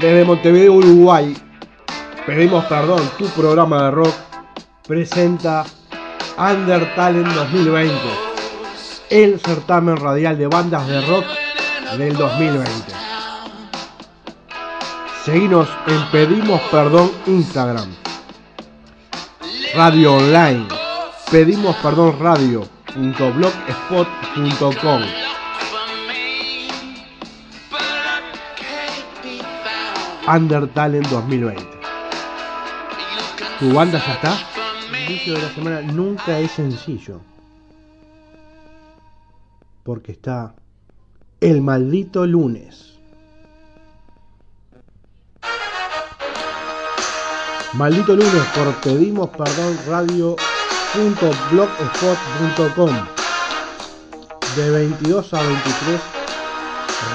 Desde Montevideo, Uruguay, pedimos perdón, tu programa de rock presenta Under Talent 2020, el certamen radial de bandas de rock del 2020. Seguinos en Pedimos Perdón Instagram, Radio Online, Pedimos Perdón Radio.blogspot.com. Under Talent 2020. ¿Tu banda ya está? El inicio de la semana nunca es sencillo. Porque está el maldito lunes. Maldito lunes por pedimos perdón radio.blogspot.com de 22 a 23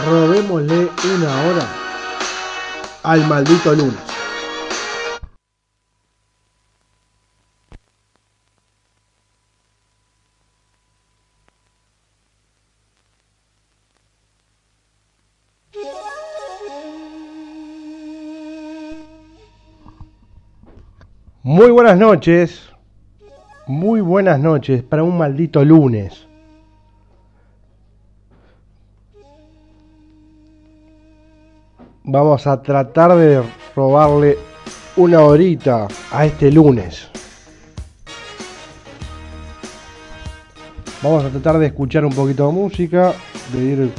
robémosle una hora al maldito lunes. Muy buenas noches, muy buenas noches para un maldito lunes. Vamos a tratar de robarle una horita a este lunes. Vamos a tratar de escuchar un poquito de música, de ir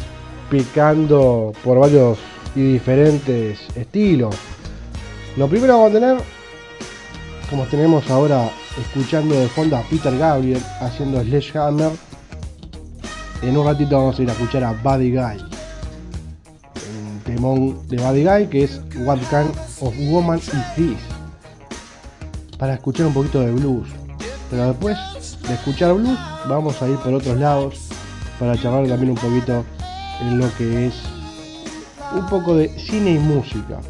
picando por varios y diferentes estilos. Lo primero vamos a tener, como tenemos ahora escuchando de fondo a Peter Gabriel haciendo Sledgehammer, en un ratito vamos a ir a escuchar a Buddy Guy de Buddy Guy que es What Kind of Woman Is This para escuchar un poquito de blues. Pero después de escuchar blues vamos a ir por otros lados para charlar también un poquito en lo que es un poco de cine y música.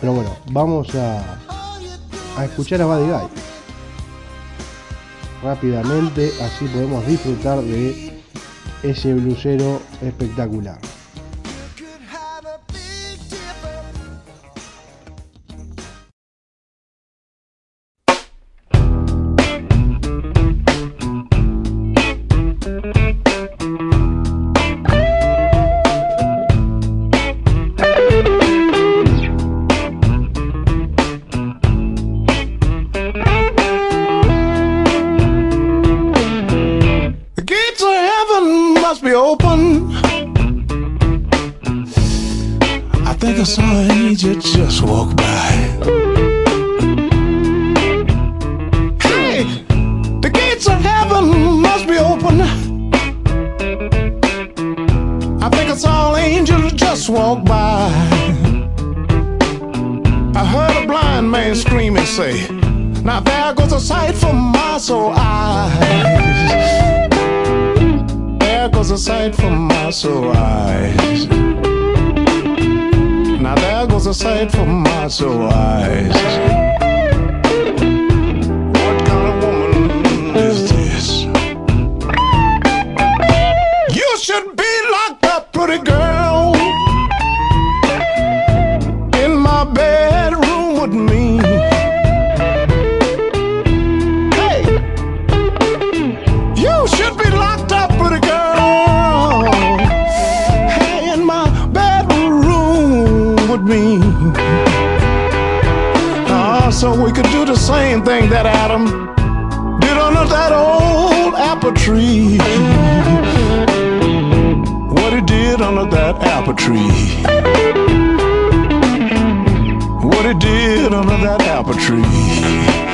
Pero bueno vamos a, a escuchar a Buddy Guy rápidamente así podemos disfrutar de ese blusero espectacular. Think I saw an angel just walk by. Hey, the gates of heaven must be open. I think I saw an angel just walk by. I heard a blind man scream and say, Now there goes a sight for my soul eyes. There goes a sight for my soul eyes. There goes a sight for my soul eyes. Thing that Adam did under that old apple tree. What he did under that apple tree. What he did under that apple tree.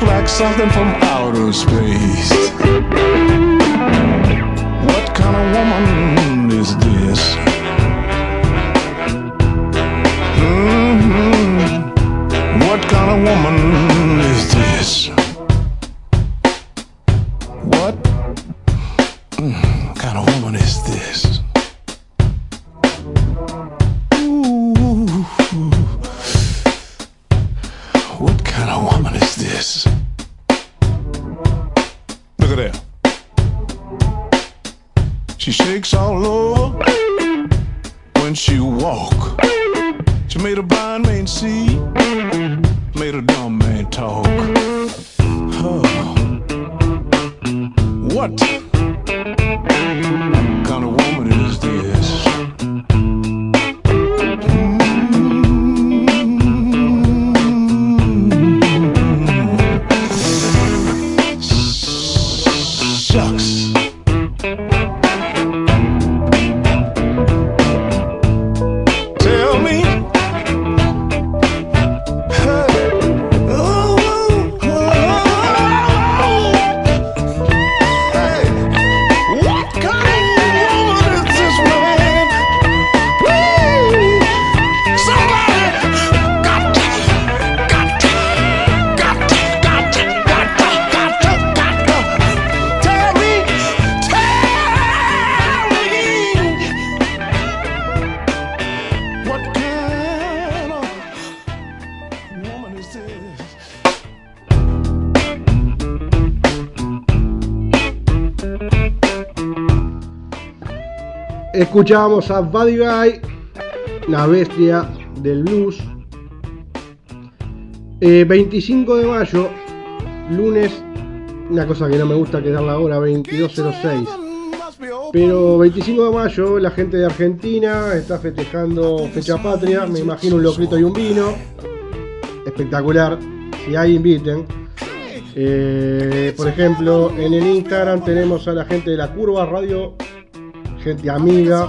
Looked like something from outer space. What kind of woman is this? hmm What kind of woman Escuchábamos a Buddy Guy, la bestia del blues. Eh, 25 de mayo, lunes, una cosa que no me gusta que dar la hora, 22.06. Pero 25 de mayo, la gente de Argentina está festejando fecha patria. Me imagino un locrito y un vino. Espectacular. Si hay, inviten. Eh, por ejemplo, en el Instagram tenemos a la gente de la Curva Radio, gente amiga.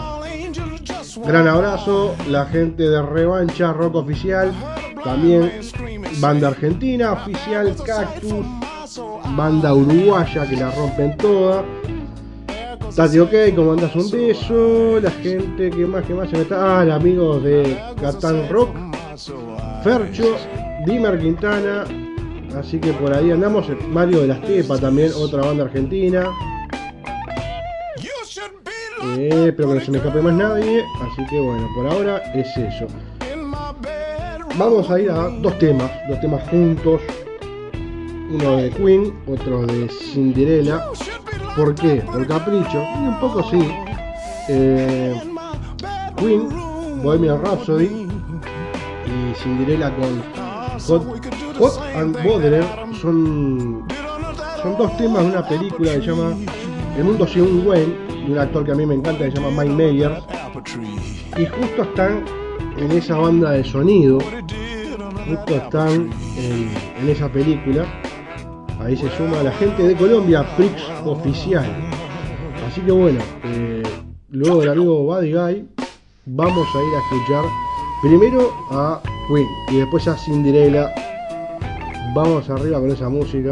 Gran abrazo, la gente de Revancha Rock Oficial, también banda argentina oficial Cactus, banda uruguaya que la rompen toda. Tati OK, como andas un beso, la gente que más que más se me está. Ah, el amigo de Catán Rock, Fercho, Dimer Quintana, así que por ahí andamos. Mario de las Tepas también, otra banda argentina. Eh, espero que no se me escape más nadie. Así que bueno, por ahora es eso. Vamos a ir a dos temas, dos temas juntos. Uno de Queen, otro de Cinderella. ¿Por qué? Por capricho. Y un poco sí. Eh, Queen, Bohemian Rhapsody y Cinderella con Hot and Botherer son, son dos temas de una película que se llama El mundo según Wayne, un actor que a mí me encanta que se llama Mike Myers. Y justo están en esa banda de sonido, justo están en, en esa película. Ahí se suma la gente de Colombia, Prix Oficial. Así que bueno, eh, luego del amigo Buddy Guy, vamos a ir a escuchar primero a Queen y después a Cinderella. Vamos arriba con esa música.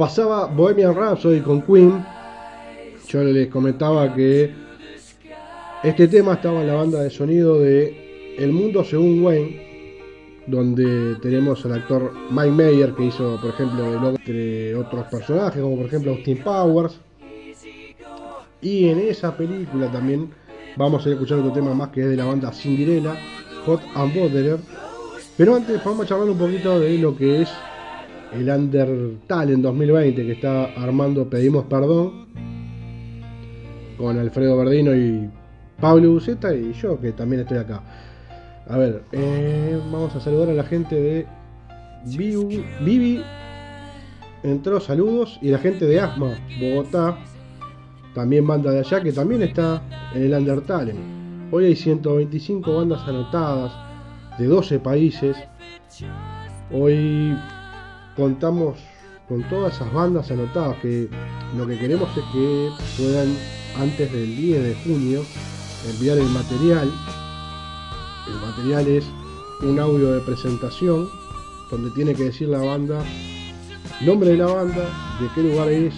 Pasaba Bohemian Rhapsody con Queen. Yo les comentaba que este tema estaba en la banda de sonido de El Mundo según Wayne, donde tenemos al actor Mike Mayer que hizo, por ejemplo, el entre otros personajes, como por ejemplo Austin Powers. Y en esa película también vamos a ir escuchando otro tema más que es de la banda Cinderella, Hot and Bothered. Pero antes vamos a charlar un poquito de lo que es el Undertale en 2020 que está armando Pedimos Perdón con Alfredo Verdino y Pablo Buceta y yo que también estoy acá. A ver, eh, vamos a saludar a la gente de Vivi, Vivi entró saludos y la gente de Asma, Bogotá, también banda de allá que también está en el Undertale. Hoy hay 125 bandas anotadas de 12 países. Hoy contamos con todas esas bandas anotadas que lo que queremos es que puedan antes del 10 de junio enviar el material. El material es un audio de presentación donde tiene que decir la banda, nombre de la banda, de qué lugar es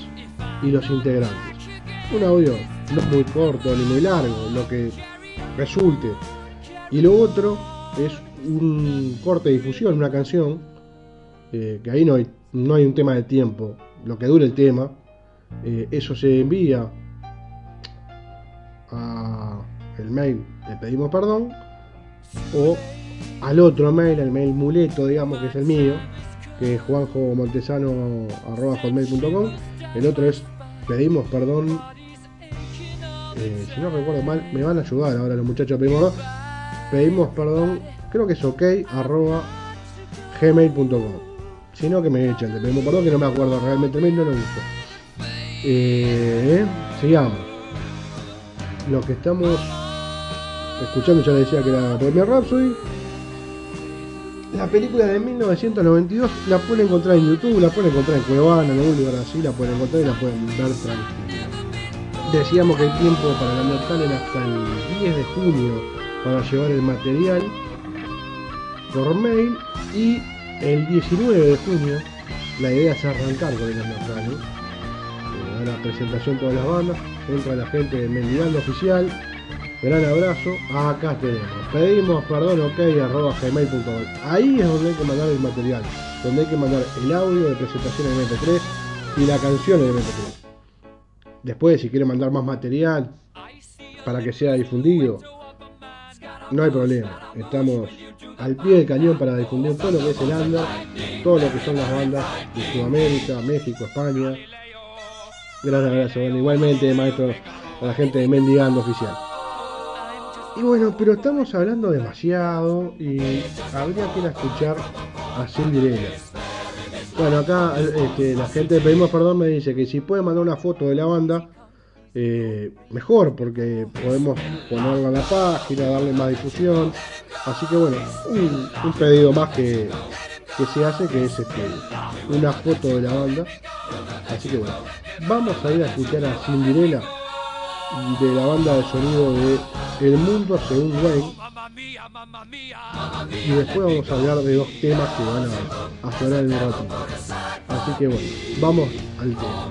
y los integrantes. Un audio no muy corto ni muy largo, lo que resulte. Y lo otro es un corte de difusión, una canción, eh, que ahí no hay, no hay un tema de tiempo, lo que dure el tema, eh, eso se envía a el mail le pedimos perdón o al otro mail, el mail muleto, digamos que es el mío, que es juanjomontesano.com. El otro es pedimos perdón. eh, si no recuerdo mal, me van a ayudar ahora los muchachos. Pedimos pedimos perdón, creo que es ok, arroba gmail.com. Si no, que me echen, le pedimos perdón, que no me acuerdo realmente el mail, no lo uso. Eh, sigamos. Lo que estamos escuchando, ya les decía que era Bohemian Rhapsody. La película de 1992 la pueden encontrar en YouTube, la pueden encontrar en Cuevana, en algún lugar así, la pueden encontrar y la pueden ver tranquila. Decíamos que el tiempo para la Undertale era hasta el 10 de junio para llevar el material por mail y el 19 de junio la idea es arrancar con el Undertale. Eh, a la presentación de todas las bandas, entra la gente de Mendigando Oficial, gran abrazo, acá tenemos. Pedimos perdón ok arroba gmail.com. Ahí es donde hay que mandar el material, donde hay que mandar el audio de presentación en MP3 y la canción en MP3. Después, si quiere mandar más material para que sea difundido, no hay problema. Estamos al pie del cañón para difundir todo lo que es el under, todo lo que son las bandas de Sudamérica, México, España. Gran abrazo. Bueno, igualmente, maestro, a la gente de Mendigando Oficial. Y bueno, pero estamos hablando demasiado y habría que ir a escuchar a Cinderella. Bueno, acá este, la gente de Pedimos Perdón me dice que si puede mandar una foto de la banda, eh, mejor, porque podemos ponerla en la página, darle más difusión. Así que bueno, un, pedido más que, que se hace, que es este, una foto de la banda. Así que bueno, vamos a ir a escuchar a Cinderella de la banda de sonido de El Mundo según Wayne. Y después vamos a hablar de dos temas que van a, a sonar en un ratito. Así que bueno, vamos al tema.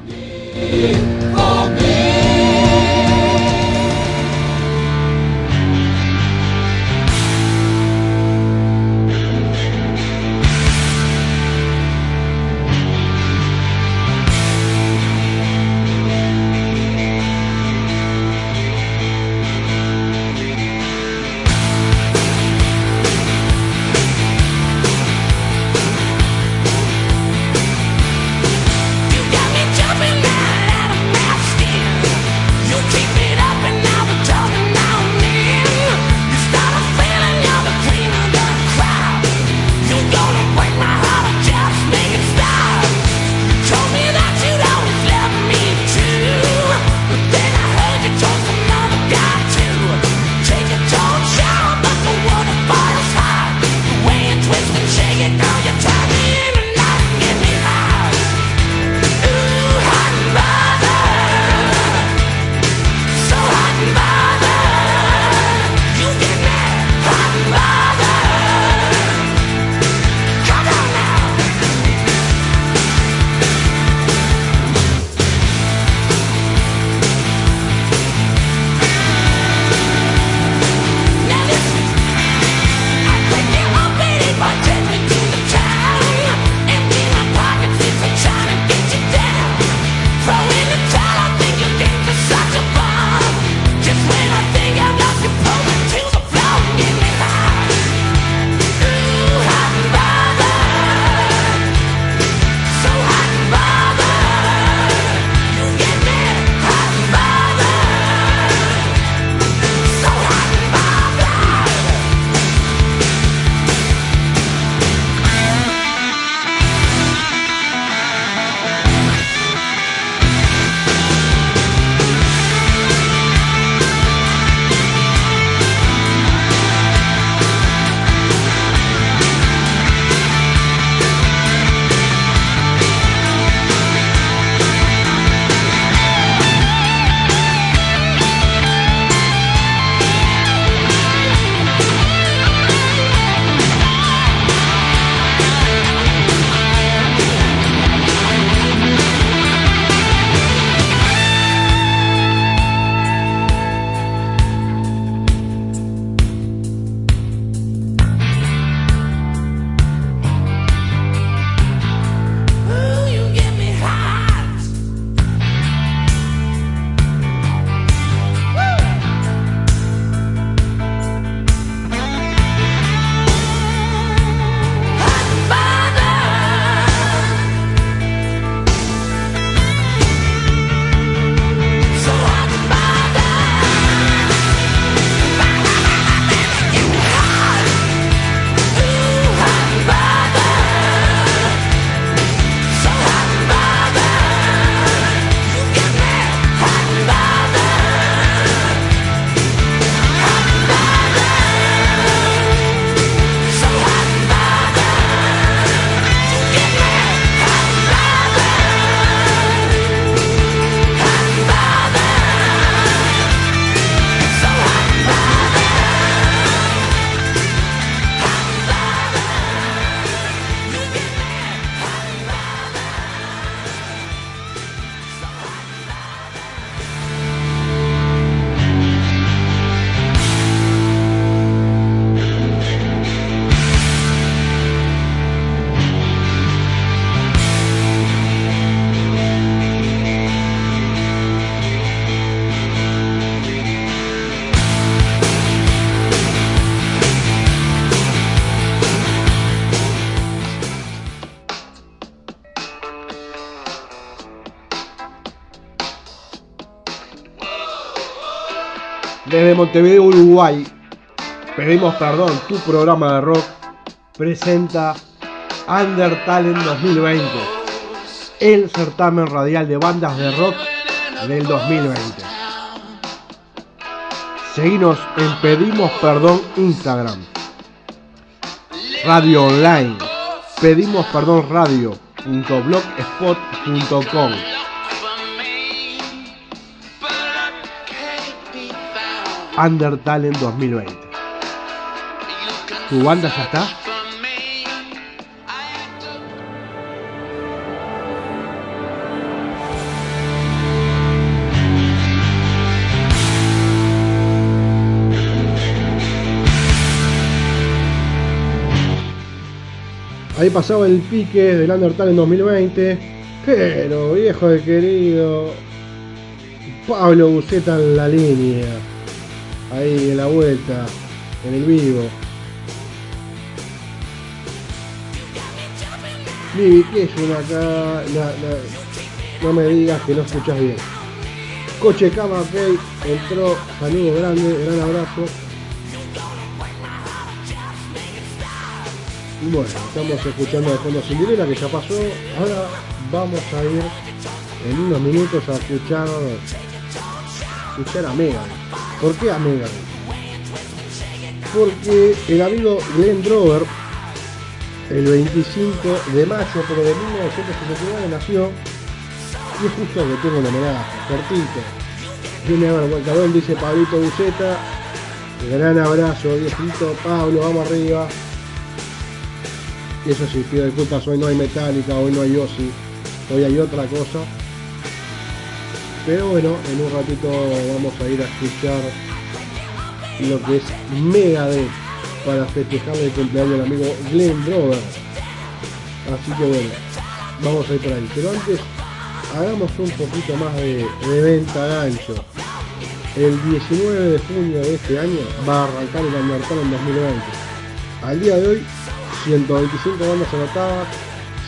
Montevideo, Uruguay, pedimos perdón, tu programa de rock presenta Under Talent 2020, el certamen radial de bandas de rock del 2020. Seguinos en Pedimos Perdón Instagram, Radio Online, Pedimos Perdón Radio.blogspot.com. Under Talent 2020. ¿Tu banda ya está? Ahí pasaba el pique del Undertale en 2020. Pero, viejo de querido. Pablo Buceta en la línea. Ahí en la vuelta. En el vivo. Vivi, ¿qué es una acá? No me digas que no escuchas bien. Coche Cama ok, entró, saludo grande, gran abrazo. Y Bueno, estamos escuchando de fondo Cinderella que ya pasó. Ahora vamos a ir en unos minutos a escuchar escuchar a Megan. ¿Por qué a? Porque el amigo Glenn Drover, el 25 de mayo, pero de 1979 nació, y es justo que tengo un homenaje, cortito. Viene a ver dice Pablito Buceta. Gran abrazo, viejito Pablo, vamos arriba. Y eso sí, pido disculpas, hoy no hay Metallica, hoy no hay Ozzy, hoy hay otra cosa. Pero bueno, en un ratito vamos a ir a escuchar lo que es Megadeth para festejar el cumpleaños del amigo Glenn Drover. Así que bueno, vamos a ir por ahí. Pero antes, hagamos un poquito más de, de venta gancho. El 19 de junio de este año va a arrancar el Undertale en 2020. Al día de hoy, 125 bandas anotadas,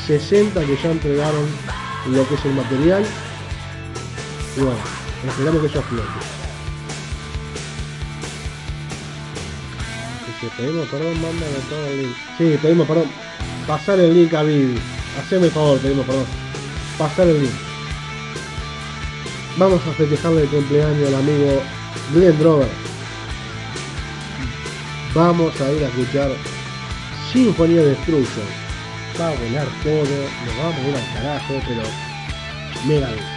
60 que ya entregaron lo que es el material. Y bueno, esperamos que eso explote. Dice, pedimos perdón, manda todo el link. Sí, pedimos perdón. Pasar el link a Vivi. Haceme el favor, pedimos perdón. Pasar el link. Vamos a festejarle el cumpleaños al amigo Glenn Drover. Vamos a ir a escuchar Symphony of Destruction. Va a volar todo, nos vamos a ir al carajo, pero mega bien.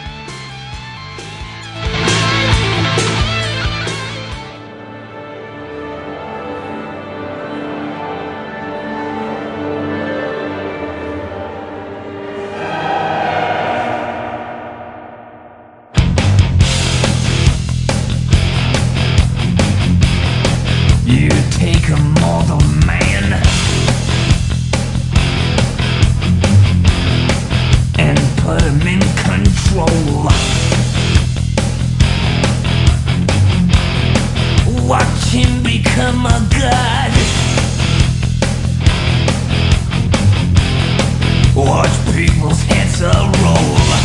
Watch people's heads roll.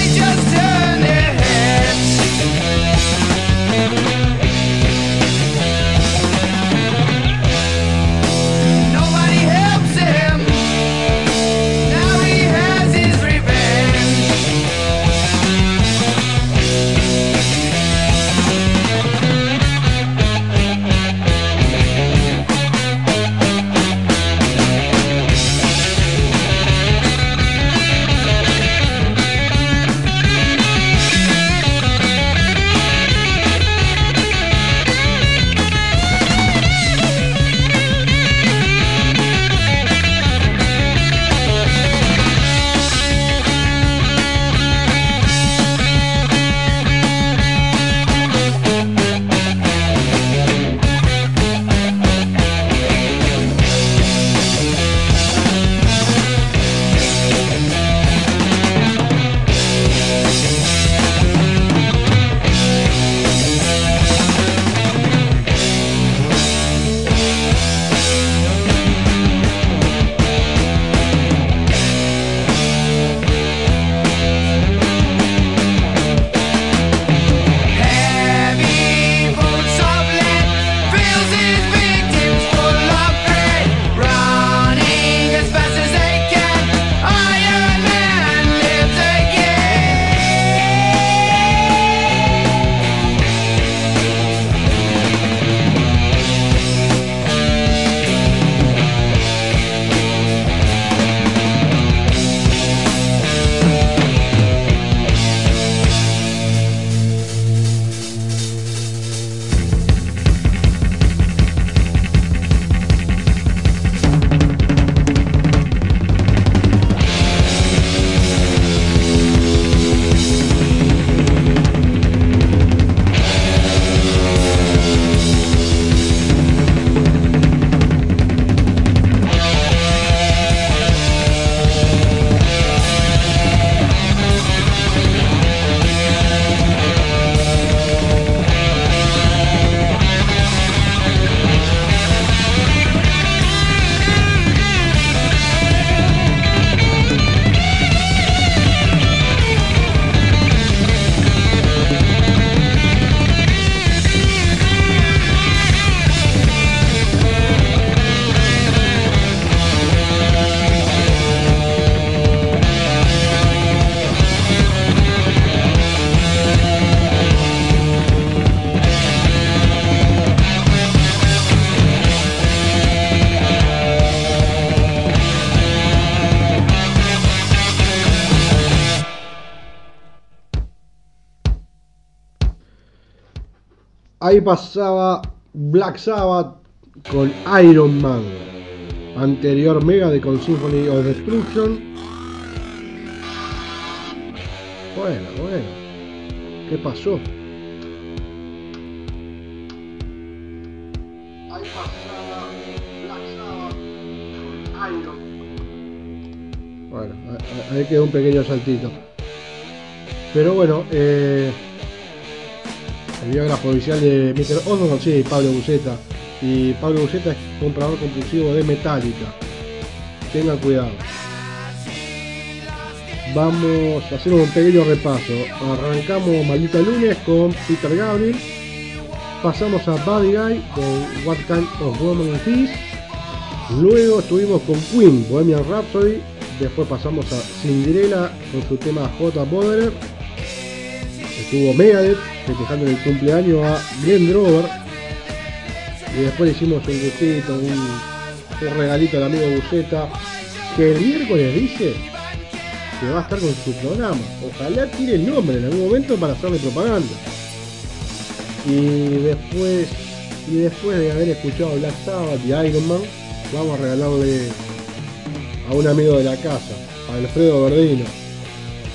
they just ahí pasaba Black Sabbath con Iron Man. Anterior Mega de con Symphony of Destruction. Bueno, bueno. ¿Qué pasó? Ahí pasaba Black Sabbath con Iron Bueno, ahí- ahí quedó un pequeño saltito. Pero bueno, eh, el biógrafo oficial de Mr. Osborne, sí, Pablo Buceta. Y Pablo Buceta es comprador compulsivo de Metallica. Tengan cuidado. Vamos a hacer un pequeño repaso. Arrancamos Maldita Lunes con Peter Gabriel. Pasamos a Buddy Guy con What Kind of Woman Is This. Luego estuvimos con Queen, Bohemian Rhapsody. Después pasamos a Cinderella con su tema J. Boderer. Estuvo Megadeth festejando el cumpleaños a Glenn Drover. Y después le hicimos un gustito, un, regalito al amigo Buceta. Que el miércoles dice que va a estar con su programa. Ojalá tire el nombre en algún momento para hacerle propaganda. Y después, y después de haber escuchado Black Sabbath y Iron Man, vamos a regalarle a un amigo de la casa, Alfredo Verdino,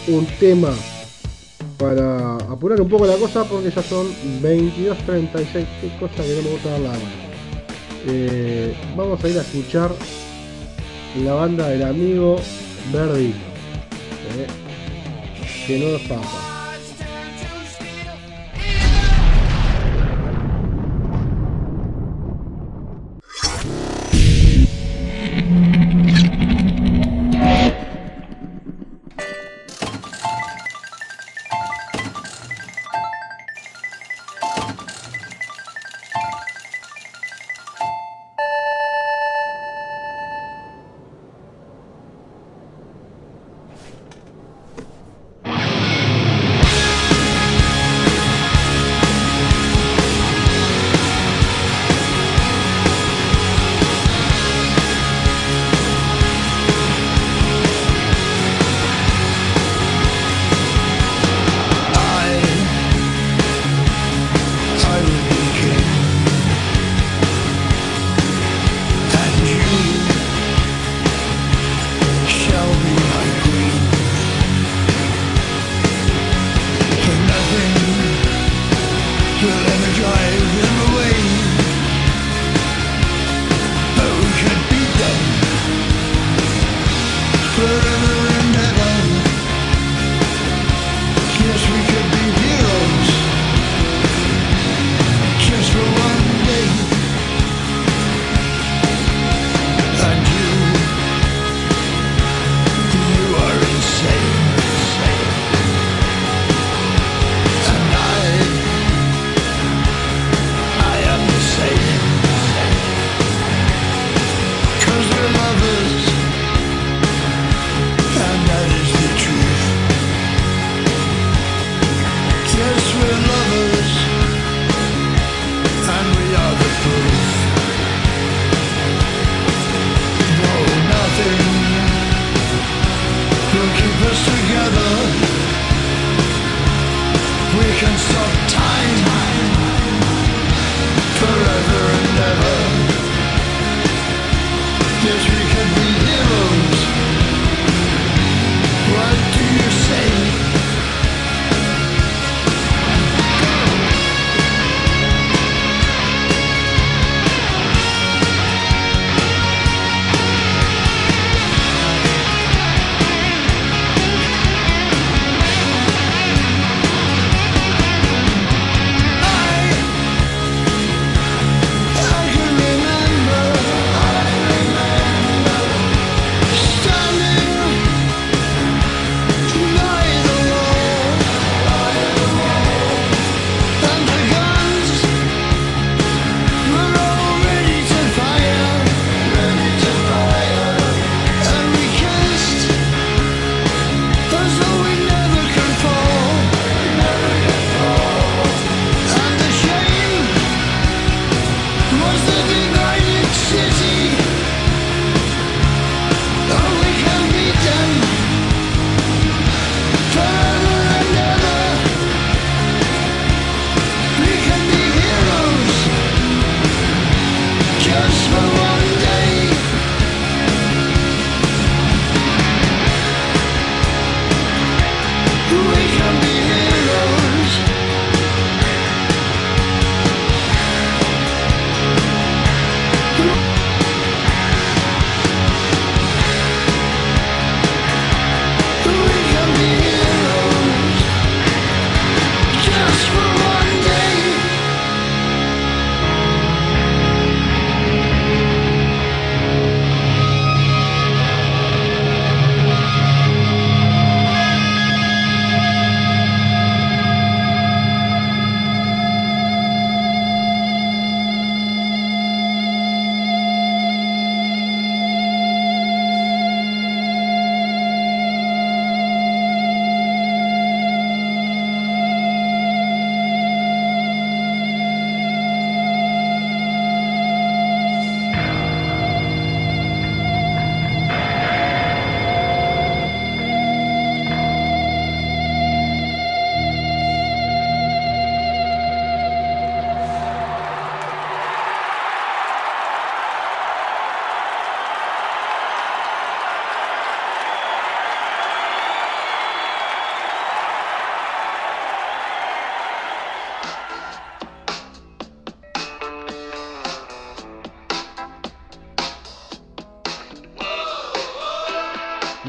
un tema para apurar un poco la cosa porque ya son 22.36, qué cosa que no me gusta dar la mano. Eh, vamos a ir a escuchar la banda del amigo Verdino, eh, que no nos pasa.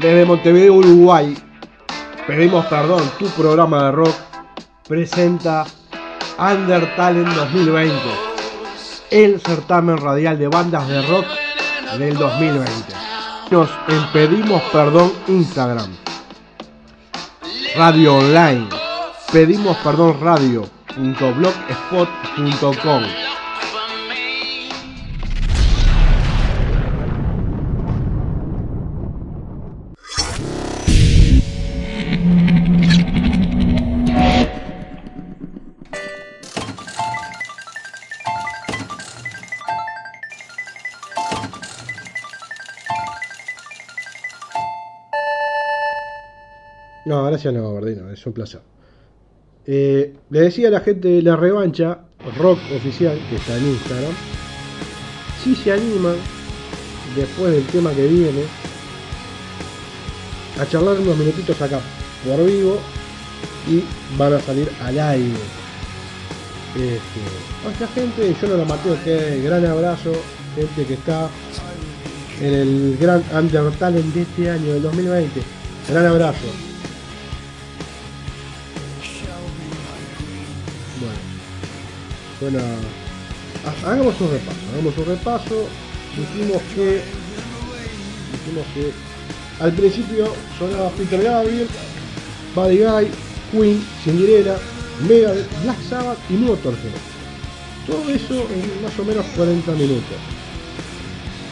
Desde Montevideo, Uruguay, pedimos perdón, tu programa de rock presenta Under Talent 2020, el certamen radial de bandas de rock del 2020. Nos en Pedimos Perdón Instagram, Radio Online, pedimos perdón radio.blogspot.com. no, es un placer. Eh, le decía a la gente de la revancha, rock oficial, que está en Instagram, si se animan, después del tema que viene, a charlar unos minutitos acá por vivo y van a salir al aire. Este, a esta gente, yo no la maté, que gran abrazo, gente que está en el gran Under Talent de este año, del 2020. Gran abrazo. Ha- hagamos un repaso, hagamos un repaso. Dijimos que, dijimos que al principio sonaba Peter Gabriel, Buddy Guy, Queen, Cinderella, Megadeth, Black Sabbath y Motorhead. Todo eso en más o menos 40 minutos.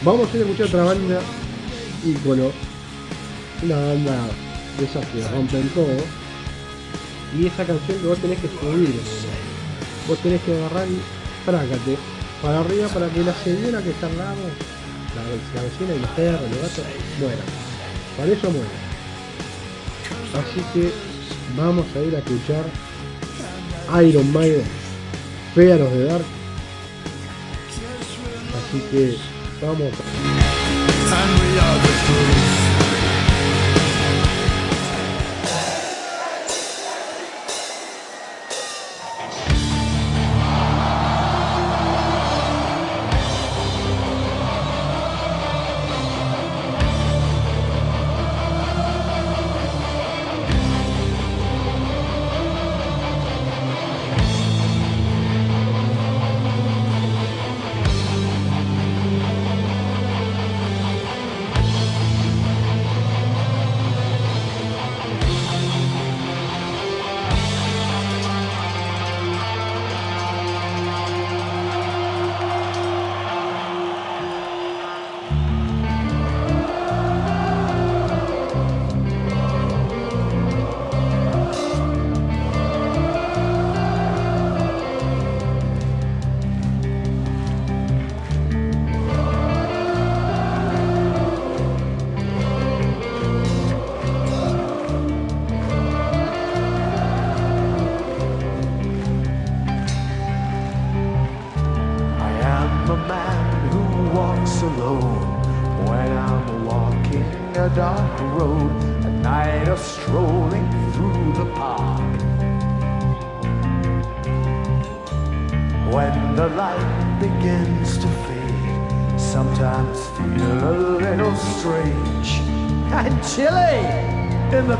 Vamos a ir a escuchar otra banda ícono, una banda de rompen todo. Y esa canción que vos tenés que subir, vos tenés que agarrar y frágate para arriba para que la señora que está al lado, la, la vecina y los perros, los mueran. Para eso mueren. Así que vamos a ir a escuchar Iron Maiden, Fear of the Dark. Así que vamos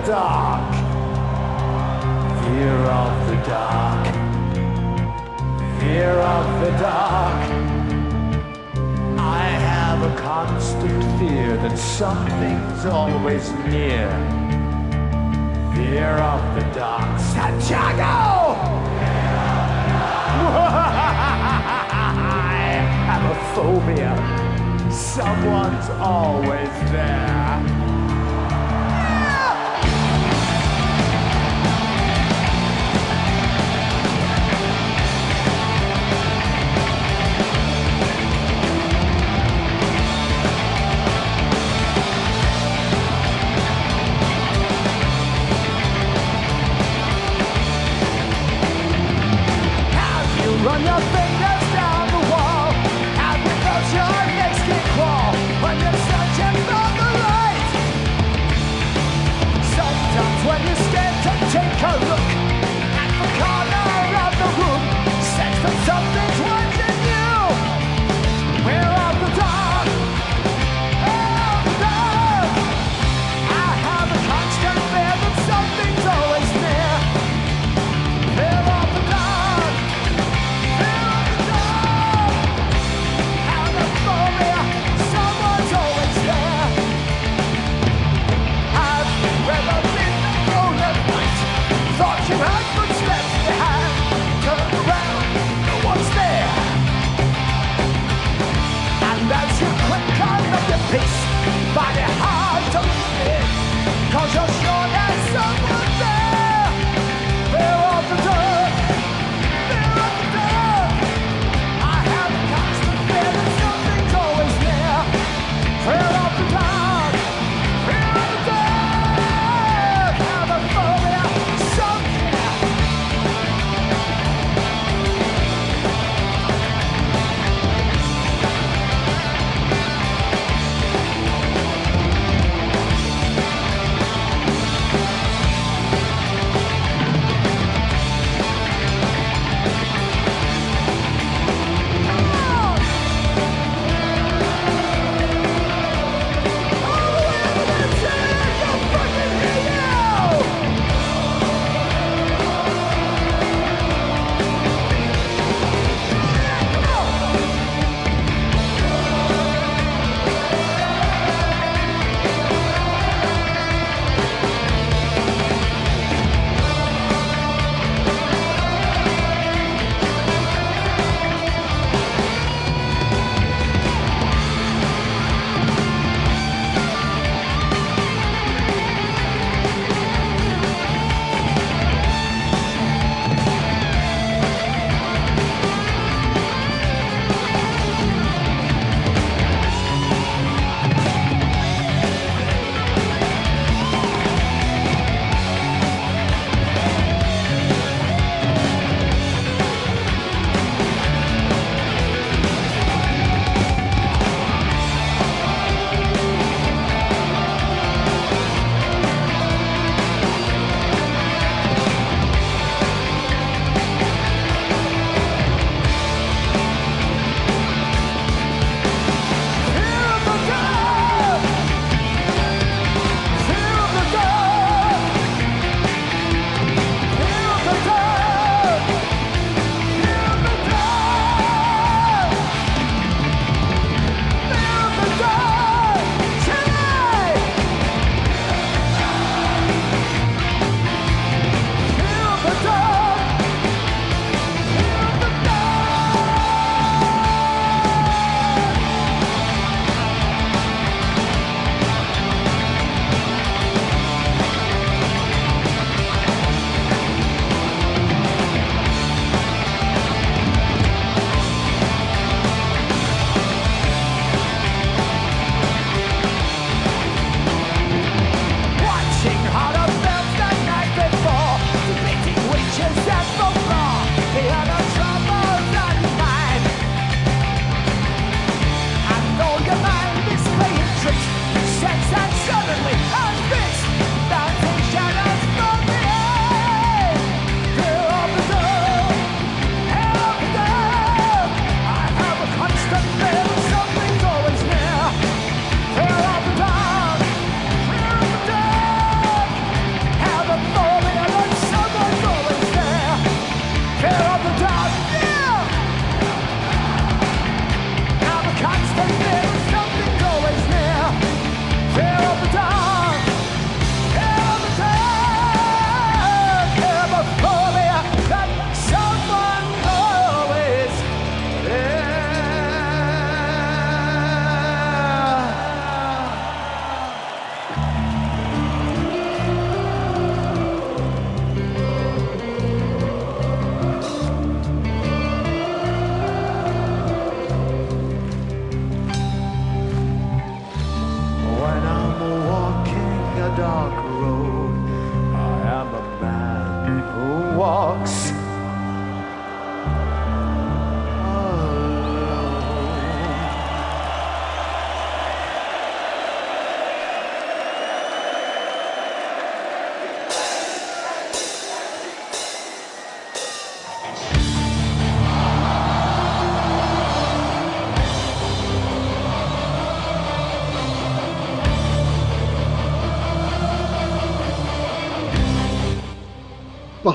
dark. Fear of the dark. Fear of the dark. I have a constant fear that something's always near. Fear of the dark. Santiago! I have a phobia. Someone's always there.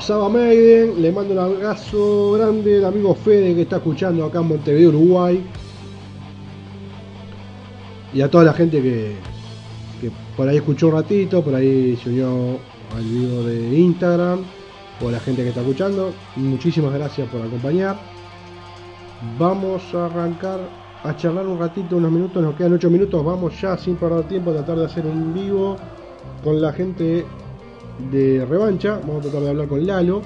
Pasaba Maiden. Le mando un abrazo grande al amigo Fede que está escuchando acá en Montevideo, Uruguay. Y a toda la gente que, por ahí escuchó un ratito, por ahí se unió al video de Instagram, o a la gente que está escuchando. Muchísimas gracias por acompañar. Vamos a arrancar a charlar un ratito, unos minutos, nos quedan 8 minutos. Vamos ya sin perder tiempo a tratar de hacer un vivo con la gente de revancha. Vamos a tratar de hablar con Lalo.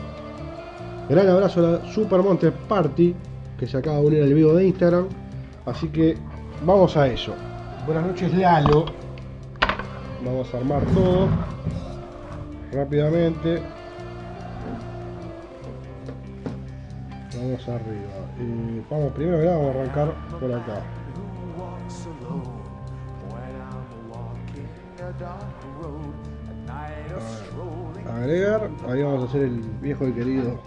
Gran abrazo a la Super Montes Party que se acaba de unir al vivo de Instagram. Así que vamos a eso. Buenas noches, Lalo. Vamos a armar todo rápidamente. Vamos arriba. Eh, vamos, primero que nada, vamos a arrancar por acá. Agregar, ahí vamos a hacer el viejo y querido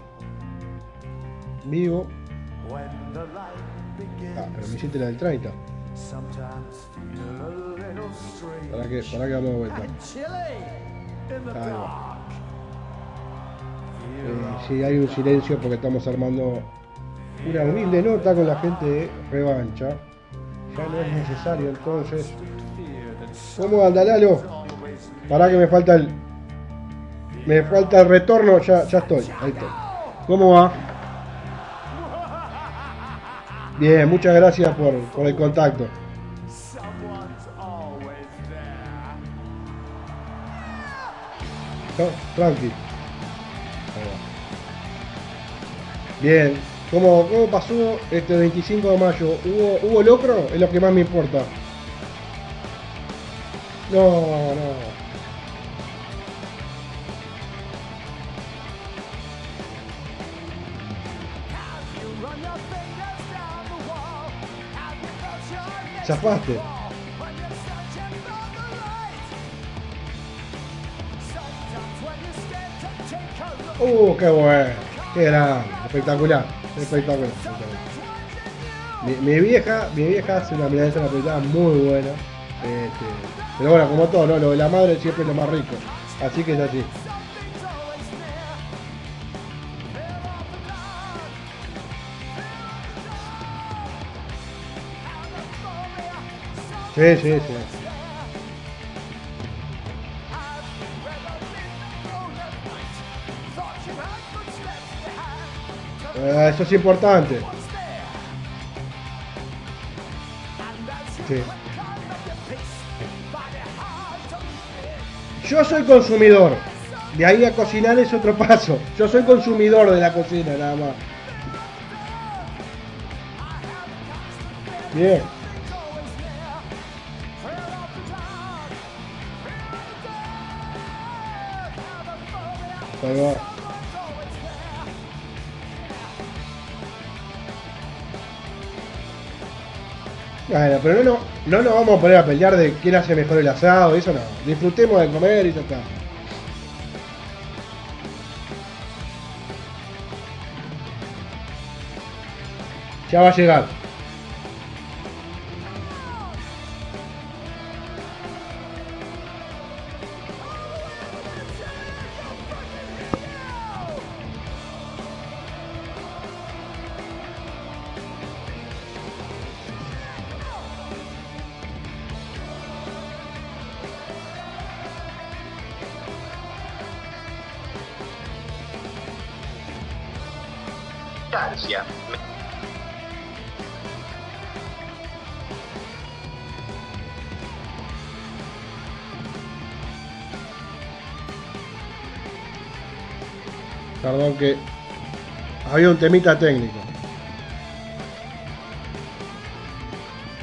vivo. Ah, pero me hiciste la del 30. ¿Para qué? ¿Para damos vuelta? Ahí va. Eh, sí, hay un silencio porque estamos armando una humilde nota con la gente de revancha. Ya no es necesario entonces. ¿Cómo anda Lalo? Para que me falta el. Me falta el retorno, ya, ya estoy, ahí estoy. ¿Cómo va? Bien, muchas gracias por, el contacto. Tranqui. Bien, ¿Cómo, ¿Cómo pasó este 25 de mayo? ¿Hubo, ¿Hubo locro? Es lo que más me importa. No, no. Zafaste. Uh, qué bueno. Qué grande. Espectacular. Espectacular. Mi, mi vieja, mi vieja hace una milanesa napolitana muy buena. Este, pero bueno, como todo. Lo de la madre siempre es lo más rico. Así que es así. Sí, sí, sí. Eh, eso es importante. Sí. Yo soy consumidor. De ahí a cocinar es otro paso. Yo soy consumidor de la cocina, nada más. Bien. Pero no, no, no nos vamos a poner a pelear de quién hace mejor el asado, eso no. Disfrutemos de comer y ya está. Ya va a llegar. Había un temita técnico.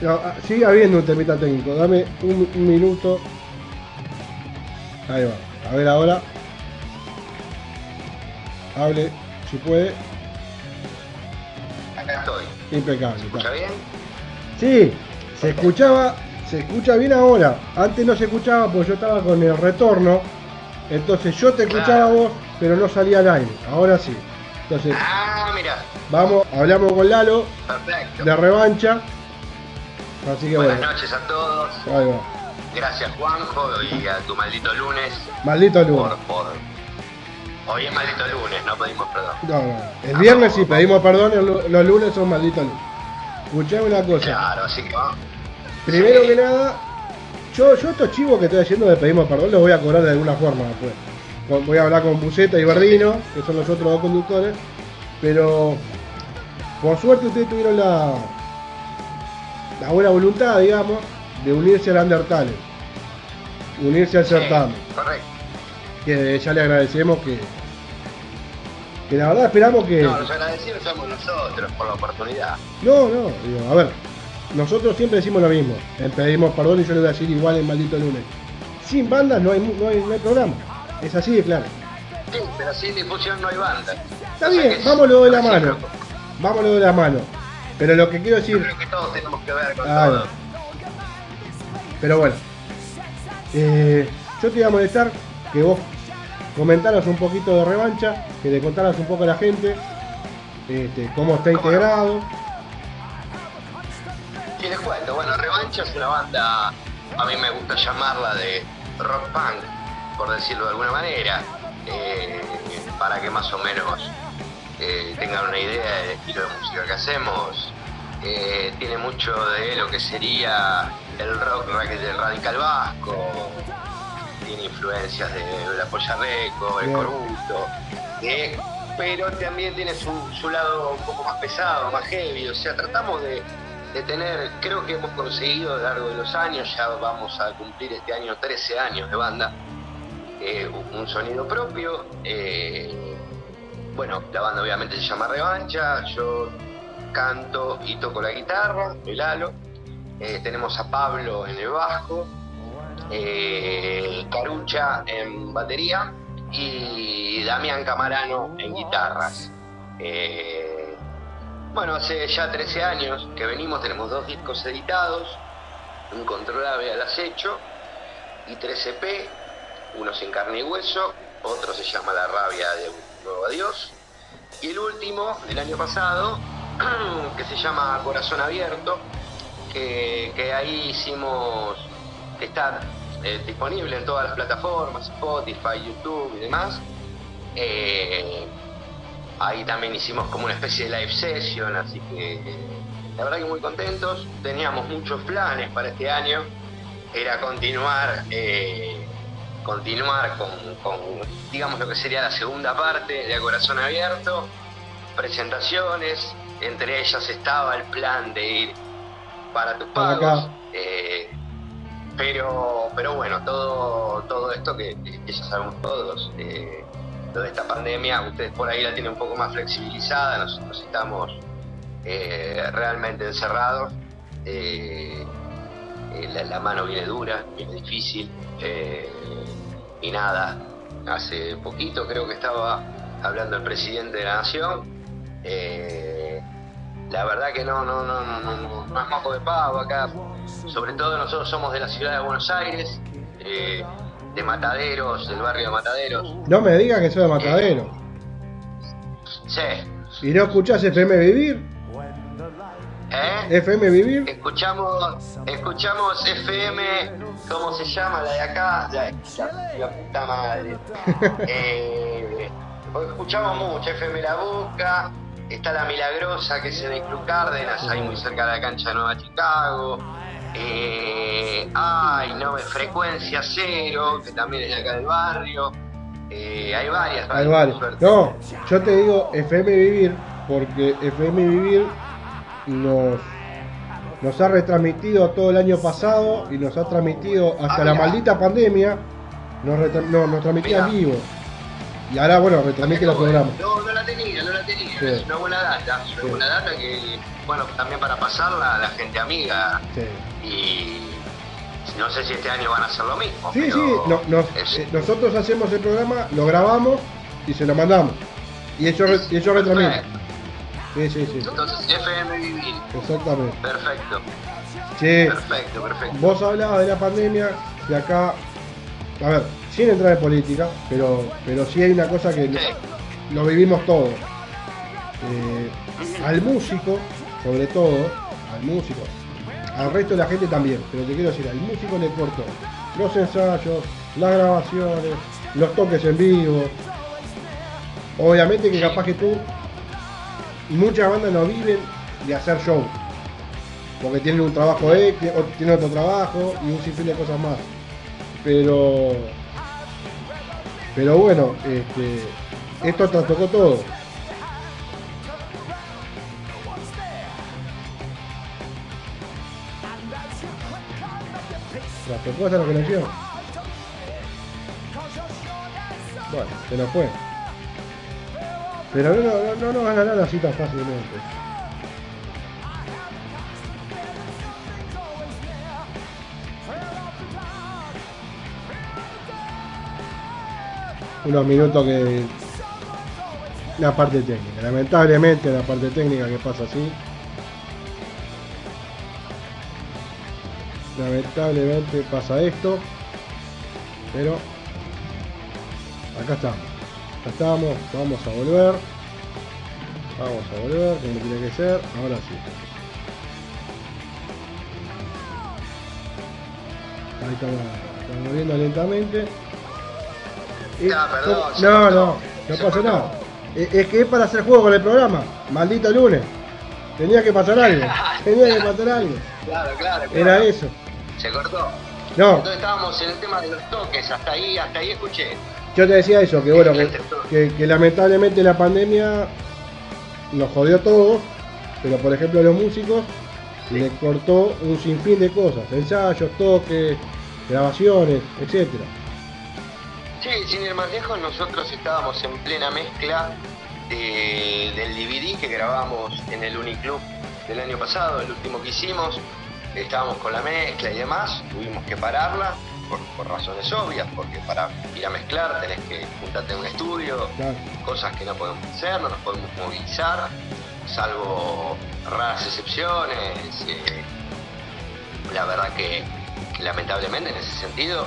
No, ah, sigue habiendo un temita técnico. Dame un, un minuto. Ahí va. A ver ahora. Hable si puede. Acá estoy. Impecable. ¿Escucha está. bien? Sí, se escuchaba, se escucha bien ahora. Antes no se escuchaba porque yo estaba con el retorno. Entonces yo te escuchaba Claro. vos, pero no salía al aire. Ahora sí. Entonces, Ah, mira. vamos, hablamos con Lalo Perfecto. de revancha. Así que Buenas bueno, noches a todos. ahí va. Gracias Juanjo y a tu maldito lunes Maldito por, lunes. por Hoy es maldito lunes, no pedimos perdón. No, no. El viernes sí pedimos perdón, el los lunes son malditos lunes. Escuchame una cosa. Claro, así que vamos. Primero Sí. que nada, yo, yo estos chivos que estoy haciendo de pedimos perdón los voy a cobrar de alguna forma después. Voy a hablar con Buceta y Bardino, que son los otros dos conductores, pero por suerte ustedes tuvieron la, la buena voluntad, digamos, de unirse al Undertale, unirse al Sí, certamen, correcto. que ya le agradecemos que, que la verdad esperamos que... No, los agradecidos somos nosotros por la oportunidad. No, no, digo, a ver, nosotros siempre decimos lo mismo. Le pedimos perdón y yo le voy a decir igual en maldito lunes. Sin bandas no hay, mu- no hay, no hay programa. Es así de claro. Sí, pero sin difusión no hay banda. Está bien, vámonos de la mano. Vámonos de la mano. Pero lo que quiero decir, creo que todos tenemos que ver con todo. pero bueno. Eh, yo te iba a molestar que vos comentaras un poquito de revancha, que le contaras un poco a la gente este, cómo está integrado. Y les cuento, bueno, Revancha es una banda, a mí me gusta llamarla de rock punk, por decirlo de alguna manera, eh, para que más o menos eh, tengan una idea del estilo de música que hacemos. Eh, tiene mucho de lo que sería el rock del radical vasco, tiene influencias de la Polla Reco, el Bien. Corrupto, eh, pero también tiene su, su lado un poco más pesado, más heavy, o sea, tratamos de, de tener, creo que hemos conseguido a lo largo de los años, ya vamos a cumplir este año 13 años de banda, eh, un- un sonido propio. Bueno, la banda obviamente se llama Revancha, yo canto y toco la guitarra, el halo. Eh, tenemos a Pablo en el bajo, eh, Carucha en batería y Damián Camarano en guitarras. Eh, bueno, hace ya 13 años que venimos, tenemos dos discos editados, Incontrolable al acecho y 13P, uno sin carne y hueso, otro se llama La rabia de un adiós, y el último del año pasado, que se llama Corazón Abierto, que, ahí hicimos, que está eh, disponible en todas las plataformas, Spotify, YouTube y demás. Eh, ahí también hicimos como una especie de live session, así que la verdad que muy contentos. Teníamos muchos planes para este año. Era continuar, eh, continuar con, con, digamos, lo que sería la segunda parte de A Corazón Abierto. Presentaciones, entre ellas estaba el plan de ir para tus pagos. eh, pero, pero bueno, todo, todo esto que, que ya sabemos todos, eh, lo de esta pandemia, ustedes por ahí la tienen un poco más flexibilizada, nosotros estamos eh, realmente encerrados, eh, la, la mano viene dura, viene difícil, eh, y nada, hace poquito creo que estaba hablando el presidente de la nación, eh, la verdad que no, no, no, no, no, es moco de pavo acá, sobre todo nosotros somos de la ciudad de Buenos Aires, eh, de Mataderos, del barrio de Mataderos, No me digas que soy de matadero. sí, ¿Y no escuchás FM Vivir? ¿FM Vivir? Escuchamos, escuchamos FM, ¿cómo se llama la de acá? La, la- la puta madre. Eh, escuchamos mucho, FM La Boca, está La Milagrosa, que es en el Club Cárdenas, ahí muy cerca de la cancha de Nueva Chicago. Eh, ay, no, Frecuencia Cero, que también es de acá del barrio. Eh, hay varias, Hay suerte. No, yo te digo FM Vivir porque FM Vivir nos, nos ha retransmitido todo el año pasado y nos ha transmitido hasta Ah, la mirá. maldita pandemia. Nos, no, nos transmitía en vivo. Y ahora, bueno, retransmite los programas. No, no la tenía, no la tenía. Sí. Es una buena data, es una Sí. buena data que, bueno, también para pasarla a la gente amiga. Sí, Y no sé si este año van a hacer lo mismo. sí, sí, no- nos- es- eh, nosotros hacemos el programa, lo grabamos y se lo mandamos. Y ellos, y ellos retransmiten. Sí, sí, sí, Entonces, FM Vivir. exactamente. Perfecto, Che, perfecto, perfecto. Vos hablabas de la pandemia, de acá, a ver, sin entrar en política, pero, pero sí hay una cosa que Sí. lo vivimos todos. Eh, al músico, sobre todo, al músico, al resto de la gente también, pero te quiero decir, al músico le cortó los ensayos, las grabaciones, los toques en vivo, Obviamente que capaz que tú, muchas bandas no viven de hacer show. Porque tienen un trabajo X, o tienen otro trabajo y un sinfín de cosas más. Pero, pero bueno, este, esto trastocó todo. Trastocó esa la conexión. Bueno, se nos fue. Pero no, no, no nos van a ganar así tan fácilmente. Unos minutos que la parte técnica. Lamentablemente la parte técnica que pasa así. Lamentablemente pasa esto. Pero acá estamos. Acá estamos. Vamos a volver. Vamos a volver como tiene que ser. Ahora sí. Ahí estamos, estamos viendo lentamente. Y- perdón, no, no, no pasa nada. Es es que es para hacer juego con el programa. Maldito lunes. Tenía que pasar algo. Tenía que pasar algo. Claro, claro, claro. Era eso. Se cortó. No, Entonces estábamos en el tema de los toques, hasta ahí, hasta ahí escuché. Yo te decía eso, que bueno, que, que- que lamentablemente la pandemia nos jodió a todos, pero por ejemplo a los músicos le cortó un sinfín de cosas, ensayos, toques, grabaciones, etcétera. Sí, sin ir más lejos, nosotros estábamos en plena mezcla de- del DVD que grabamos en el Uniclub del año pasado, el último que hicimos. Estábamos con la mezcla y demás, tuvimos que pararla por, por razones obvias, porque para ir a mezclar tenés que juntarte en un estudio, Claro. cosas que no podemos hacer, no nos podemos movilizar, salvo raras excepciones. eh, la verdad que, que lamentablemente en ese sentido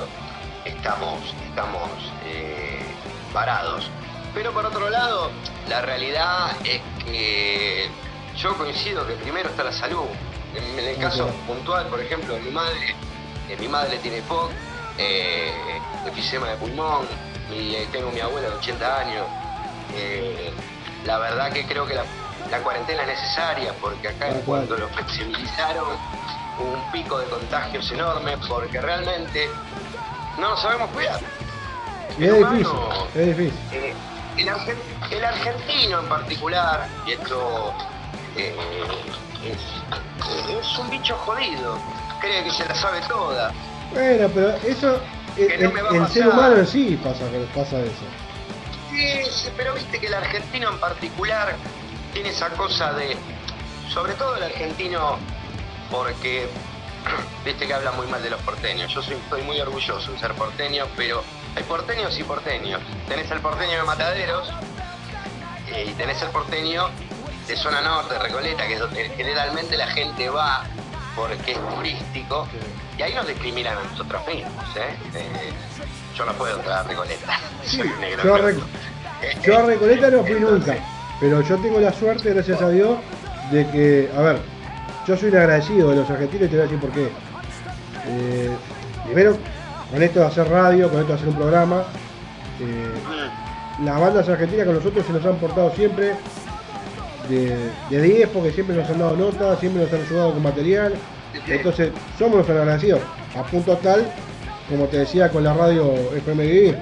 estamos, estamos eh, parados. Pero por otro lado, la realidad es que yo coincido que primero está la salud. En el caso puntual, por ejemplo, mi madre, eh, mi madre tiene POC, eh, efisema de pulmón, y eh, tengo mi abuela de 80 años. Eh, la verdad que creo que la, la cuarentena es necesaria porque acá en cuanto lo flexibilizaron hubo un pico de contagios enorme porque realmente no nos sabemos cuidar. Y El es humano, difícil, es difícil. eh, el, argen- el argentino en particular, y esto eh, es, es un bicho jodido, cree que se la sabe toda. Bueno, pero eso, el, no me va a el ser humano sí pasa, pasa eso. Sí, pero viste que el argentino en particular tiene esa cosa de, sobre todo el argentino, porque viste que habla muy mal de los porteños. Yo soy, estoy muy orgulloso de ser porteño, pero hay porteños y porteños. Tenés el porteño de Mataderos eh, y tenés el porteño de zona norte, Recoleta, que es donde generalmente la gente va porque es turístico. Y ahí nos discriminan a nosotros mismos, ¿eh? Eh, yo no puedo entrar a Recoleta. Soy un negro. Yo a, pero- Re- yo a Recoleta no fui nunca, pero yo tengo la suerte, gracias a Dios, de que, a ver, yo soy un agradecido de los argentinos y te voy a decir por qué. Eh, primero, con esto de hacer radio, con esto de hacer un programa, eh, las bandas argentinas con nosotros se nos han portado siempre de, de 10 porque siempre nos han dado notas, siempre nos han ayudado con material. Entonces, somos los agradecidos. A punto tal, como te decía con la radio FMI,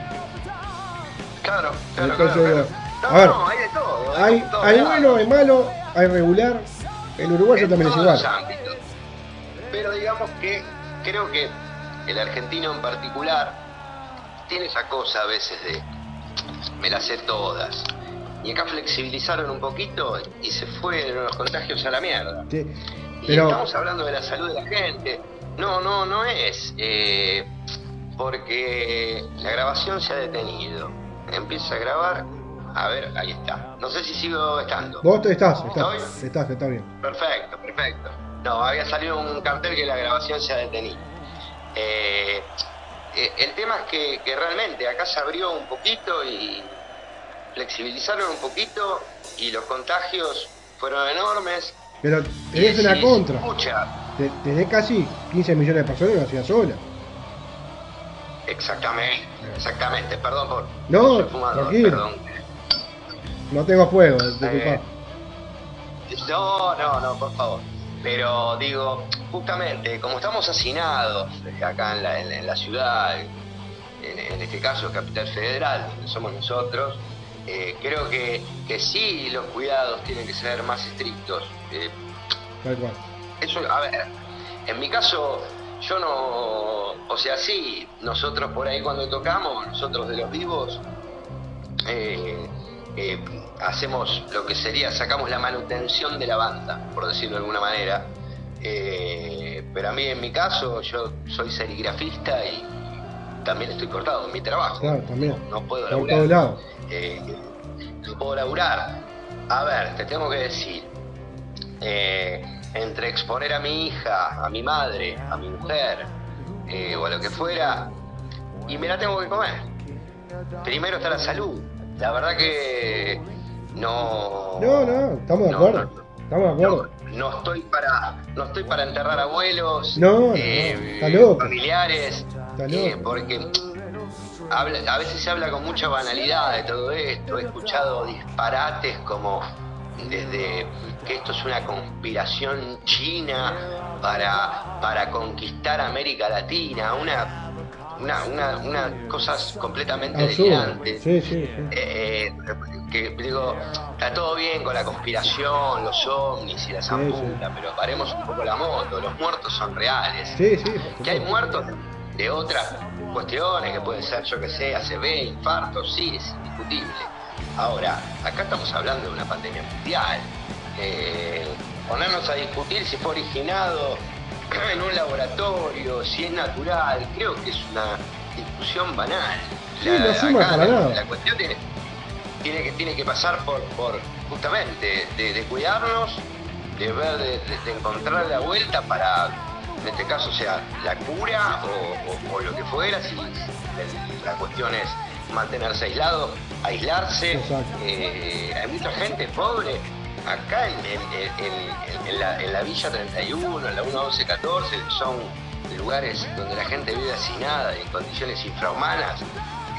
Claro, claro, Entonces, claro, digo, claro. a ver, no, hay de todo. hay, todo, bueno, hay malo, hay regular. El uruguayo En también es igual. ámbitos. Pero digamos que creo que el argentino en particular tiene esa cosa a veces de me las sé todas. Y acá flexibilizaron un poquito y se fueron los contagios a la mierda. Sí, Pero, estamos hablando de la salud de la gente. No, no, no es. eh, porque la grabación se ha detenido. Empieza a grabar. A ver, ahí está. No sé si sigo estando. vos estás, estás, estás, está bien. Perfecto, perfecto. No, había salido un cartel que la grabación se ha detenido. Eh, eh, el tema es que, que realmente acá se abrió un poquito y flexibilizaron un poquito y los contagios fueron enormes. Pero tenés una contra. Te- Tenés casi 15 millones de personas en la ciudad sola. exactamente, exactamente, perdón por No, soy fumador, tranquilo. perdón. No tengo fuego. Eh, No, no, no, por favor. Pero digo, justamente, como estamos hacinados acá en la, en la- en la ciudad, en, en este caso Capital Federal, donde somos nosotros, eh, creo que, que sí los cuidados tienen que ser más estrictos. Eh, Tal cual. eso, a ver, en mi caso, yo no, o sea, sí, nosotros por ahí cuando tocamos, nosotros de los vivos, eh, eh, hacemos lo que sería, sacamos la manutención de la banda, por decirlo de alguna manera. Eh, pero a mí en mi caso, yo soy serigrafista y también estoy cortado en mi trabajo. Claro, también. No puedo laburar eh, no puedo laburar. A ver, te tengo que decir, eh, entre exponer a mi hija, a mi madre, a mi mujer, eh, o a lo que fuera, y me la tengo que comer. Primero está la salud. La verdad que no... No, no, estamos de No, acuerdo. no, Estamos de acuerdo. no, no estoy para no estoy para enterrar abuelos No, eh, loco. familiares eh, porque habla- a veces se habla con mucha banalidad de todo esto he escuchado disparates como desde que esto es una conspiración china para para conquistar América Latina una una, una, una cosas completamente delirantes Sí, sí, sí. eh, que digo, está todo bien con la conspiración, los ovnis y la zamputa, pero paremos un poco la moto, los muertos son reales. Sí, sí, por Que hay muertos de otras cuestiones, que pueden ser, yo que sé, ACV, infartos, sí, es indiscutible. Ahora, acá estamos hablando de una pandemia mundial. Eh, ponernos a discutir si fue originado en un laboratorio, si es natural, creo que es una discusión banal. Sí, suma acá la-. La cuestión tiene, tiene que, tiene que pasar por, por justamente de, de cuidarnos, de ver, de, de- encontrar la vuelta para, en este caso, sea la cura o, o- o lo que fuera, si la cuestión es mantenerse aislado, aislarse. Eh, hay mucha gente pobre acá en, la, en la Villa 31, en la 1114, son lugares donde la gente vive hacinada en condiciones infrahumanas.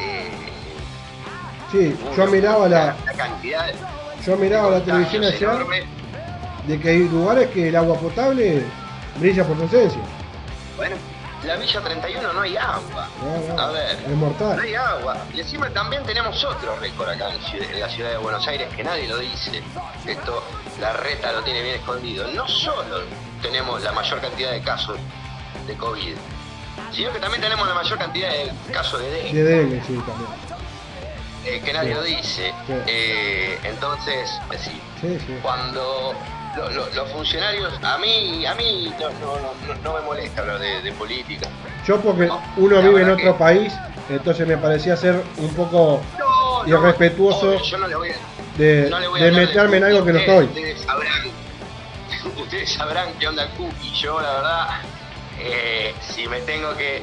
Eh, Sí, yo miraba la, la cantidad yo miraba la televisión enorme. de que hay lugares que el agua potable brilla por su ausencia. Bueno, la Villa 31 no hay agua. No, no, A ver, es no mortal. hay agua. Y encima también tenemos otro récord acá en, la ciudad de Buenos Aires que nadie lo dice. Esto, la reta lo tiene bien escondido. No solo tenemos la mayor cantidad de casos de COVID, sino que también tenemos la mayor cantidad de casos de dengue. De dengue, sí, también. eh, que nadie lo dice. Sí. Eh, entonces, sí. cuando lo- lo- los funcionarios, a mí, a mí no, no, no, no me molesta hablar de, de política. Yo porque No, uno vive en otro que- país, entonces me parecía ser un poco No, Y respetuoso obvio, yo no le voy a, de, a de meterme en algo que no estoy. Ustedes sabrán, ustedes sabrán qué onda Cookie. Yo, la verdad, eh, si me tengo que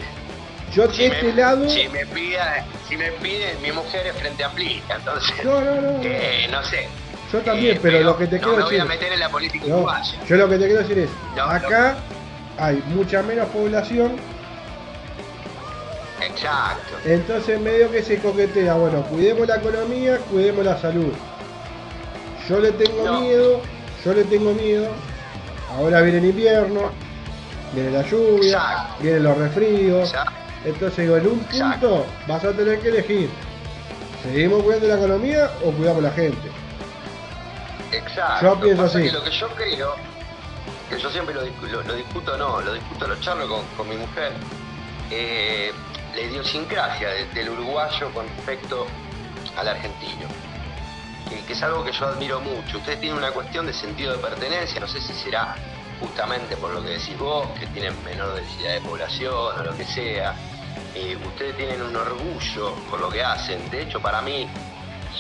Yo de si este me, lado... si me pida, si me piden, mi mujer es frente amplista, entonces, No, no, no. eh, no sé. Yo también, Eh, pero lo que te no quiero me voy a decir... meter en la política No, uruguaya. yo lo que te quiero decir es, No, acá hay mucha menos población, Exacto. entonces medio que se coquetea, bueno, cuidemos la economía, cuidemos la salud. Yo le tengo No. miedo, yo le tengo miedo, ahora viene el invierno, viene la lluvia, Exacto. vienen los resfríos, Exacto. entonces digo, en un punto Exacto. vas a tener que elegir, ¿seguimos cuidando la economía o cuidamos la gente? Exacto. Yo pienso así. que lo que yo creo, que yo siempre lo, lo- lo discuto, no, lo discuto, lo charlo con, con mi mujer, eh, la idiosincrasia de- del uruguayo con respecto al argentino. Que, que es algo que yo admiro mucho. Ustedes tienen una cuestión de sentido de pertenencia, no sé si será justamente por lo que decís vos, que tienen menor densidad de población o lo que sea. Eh, ustedes tienen un orgullo por lo que hacen. De hecho, para mí,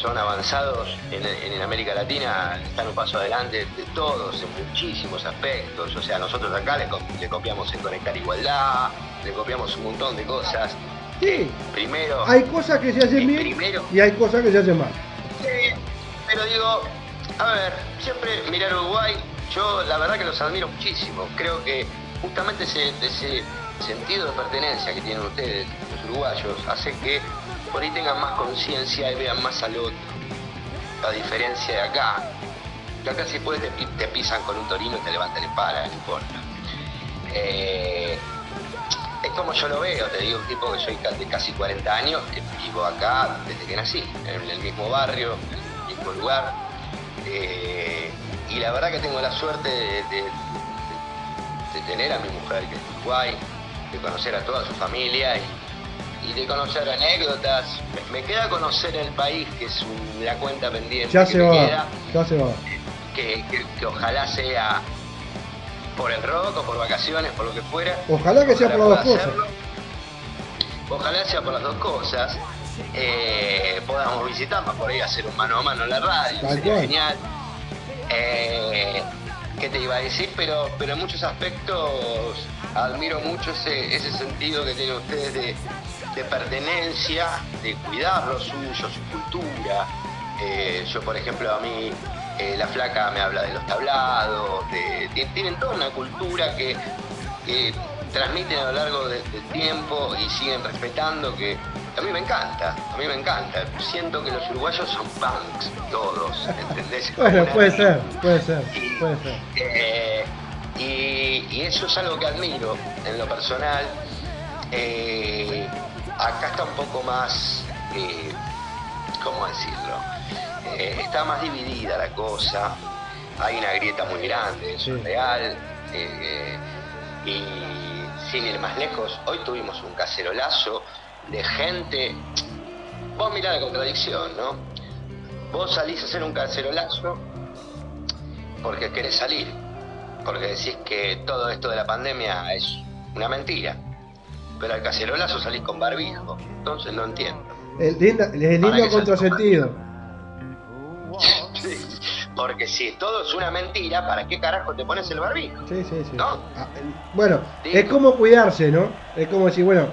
son avanzados en, en América Latina, están un paso adelante de todos, en muchísimos aspectos. O sea, nosotros acá le, le copiamos en Conectar Igualdad, le copiamos un montón de cosas. Sí, Primero, hay cosas que se hacen bien primero, y hay cosas que se hacen mal. Sí, pero digo, a ver, siempre mirar Uruguay, yo la verdad que los admiro muchísimo. Creo que justamente ese, ese sentido de pertenencia que tienen ustedes, los uruguayos, hace que por ahí tengan más conciencia y vean más al otro. A diferencia de acá, que acá si puedes te, pi- te pisan con un torino y te levantan en pala, no importa. Eh, es como yo lo veo, te digo, un tipo que soy de casi 40 años, que vivo acá desde que nací, en el mismo barrio, en el mismo lugar. Eh, y la verdad que tengo la suerte de, tener a mi mujer que es de conocer a toda su familia y, y de conocer anécdotas. Me, queda conocer el país, que es un- la cuenta pendiente Ya que se me va, queda, ya se va. que, que- que ojalá sea por el rock o por vacaciones, por lo que fuera. Ojalá que sea por las dos cosas. Ojalá sea por las dos cosas. Eh, podamos visitarnos por ahí, hacer un mano a mano en la radio, Tal sería cual. genial. Eh, ¿Qué te iba a decir? Pero, pero en muchos aspectos admiro mucho ese, ese sentido que tienen ustedes de, de pertenencia, de cuidar lo suyo, su cultura. Eh, yo, por ejemplo, a mí, eh, la flaca me habla de los tablados, de- ti- tienen toda una cultura que, que transmiten a lo largo de- del tiempo y siguen respetando, que a mí me encanta, a mí me encanta. Siento que los uruguayos son punks, todos, ¿entendés? Bueno, puede ser, puede ser, puede ser. eh, y, y eso es algo que admiro en lo personal. Eh, acá está un poco más, eh, ¿cómo decirlo? Eh, está más dividida la cosa. Hay una grieta muy grande, eso es real. Eh, y sin ir más lejos, hoy tuvimos un cacerolazo de gente. Vos mirá la contradicción, ¿no? Vos salís a hacer un cacerolazo porque querés salir, porque decís que todo esto de la pandemia es una mentira, pero al cacerolazo salís con barbijo, entonces no entiendo. El lindo, el lindo contrasentido. Porque si todo es una mentira, ¿para qué carajo te pones el barbijo? Sí, sí, sí. ¿No? Ah, Bueno, Sí. es como cuidarse, ¿no? Es como decir, bueno,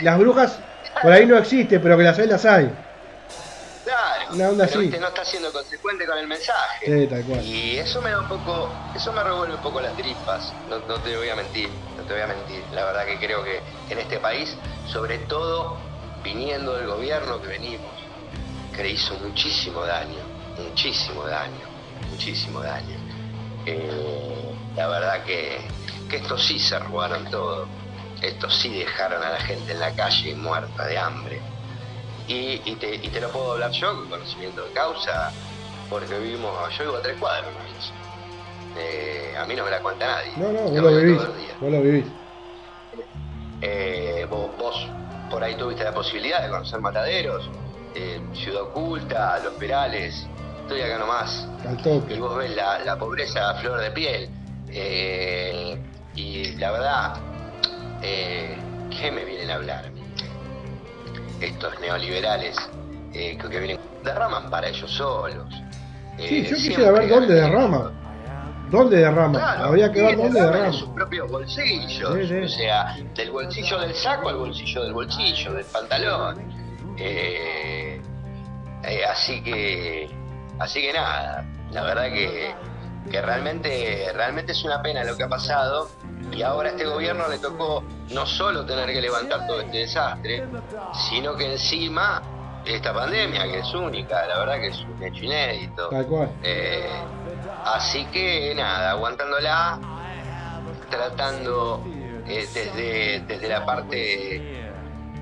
las brujas por ahí no existen, pero que las hay, las hay. Claro, Una onda pero así. viste, no está siendo consecuente con el mensaje. Sí, tal cual. Y eso me da un poco, eso me revuelve un poco las tripas, no, no te voy a mentir, no te voy a mentir. La verdad que creo que en este país, sobre todo viniendo del gobierno que venimos, que le hizo muchísimo daño, muchísimo daño, muchísimo daño. Eh, la verdad que, que estos sí se robaron todo, estos sí dejaron a la gente en la calle muerta de hambre. Y, y te, y te lo puedo hablar yo con conocimiento de causa, porque vivimos, yo vivo a tres cuadros, nomás. Eh, a mí no me la cuenta nadie. No, no, vos lo vivís. días. Vos lo vivís. Eh, vos, vos por ahí tuviste la posibilidad de conocer Mataderos, eh, Ciudad Oculta, Los Perales, estoy acá nomás. Al Y vos ves la, la pobreza a flor de piel. Eh, y la verdad, eh, ¿qué me vienen a hablar? Estos neoliberales eh, que, que vienen, derraman para ellos solos. Eh, Sí, yo quisiera ver dónde ganan derrama. ¿Dónde derrama? Claro, Habría que ver dónde derraman en sus propios bolsillos. Sí, sí. O sea, del bolsillo del saco al bolsillo del bolsillo, del pantalón. Eh, eh, así que, así que nada, la verdad que, que realmente, realmente es una pena lo que ha pasado. Y ahora a este gobierno le tocó no solo tener que levantar todo este desastre, sino que encima esta pandemia, que es única, la verdad que es un hecho inédito. Tal cual. Eh, así que nada, aguantándola, tratando eh, desde, desde la parte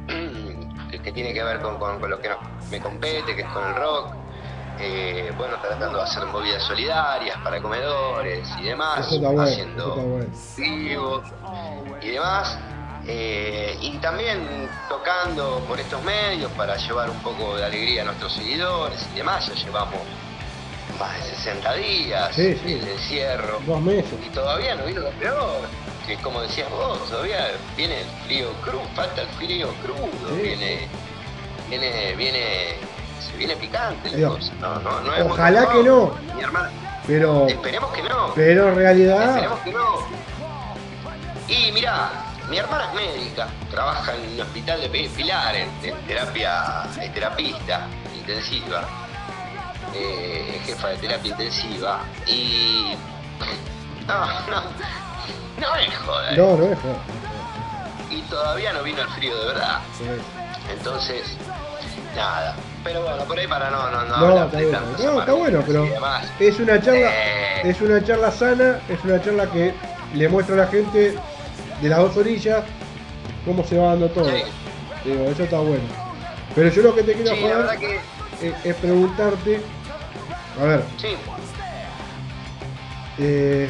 que, que tiene que ver con, con- con lo que me compete, que es con el rock. Eh, bueno, tratando de hacer movidas solidarias para comedores y demás, bueno. Haciendo bueno. vivos y demás. eh, y también tocando por estos medios para llevar un poco de alegría a nuestros seguidores y demás. Ya llevamos más de 60 días Sí, sí. el encierro Dos meses. y todavía no vino lo peor. Que como decías vos, todavía viene el frío crudo, falta el frío crudo, Sí. viene, viene, viene, se viene picante la cosa. No, no, no Ojalá que no. Mi hermana, Pero, esperemos que no. pero en realidad, Esperemos que no. Y mirá, mi hermana es médica, trabaja en un hospital de Pi- Pilar, en, en terapia, es terapista intensiva, eh, jefa de terapia intensiva, y. No, no, no es joda. no, no es joder. Y todavía no vino el frío de verdad. Sí. Entonces, nada, Pero bueno, por ahí para no, no, no. No, está bueno, no, está bueno, pero es una charla, Eh. es una charla sana, es una charla que le muestra a la gente de las dos orillas cómo se va dando todo. Sí. Digo, eso está bueno. Pero yo lo que te quiero Sí, que. es, es preguntarte, a ver, Sí, eh,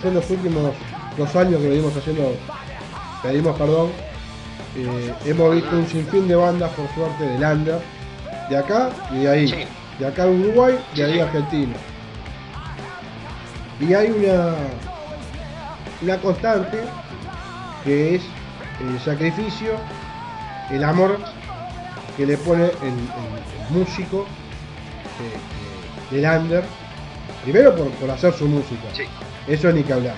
son los últimos dos años que venimos haciendo, pedimos perdón, eh, hemos visto un sinfín de bandas, por suerte, de Landa, de acá y de ahí, Sí. de acá de Uruguay, de Sí, ahí sí. Argentina. Y hay una, una constante que es el sacrificio, el amor que le pone el, el- el músico eh, eh, del under, primero por, por hacer su música, eso ni que hablar.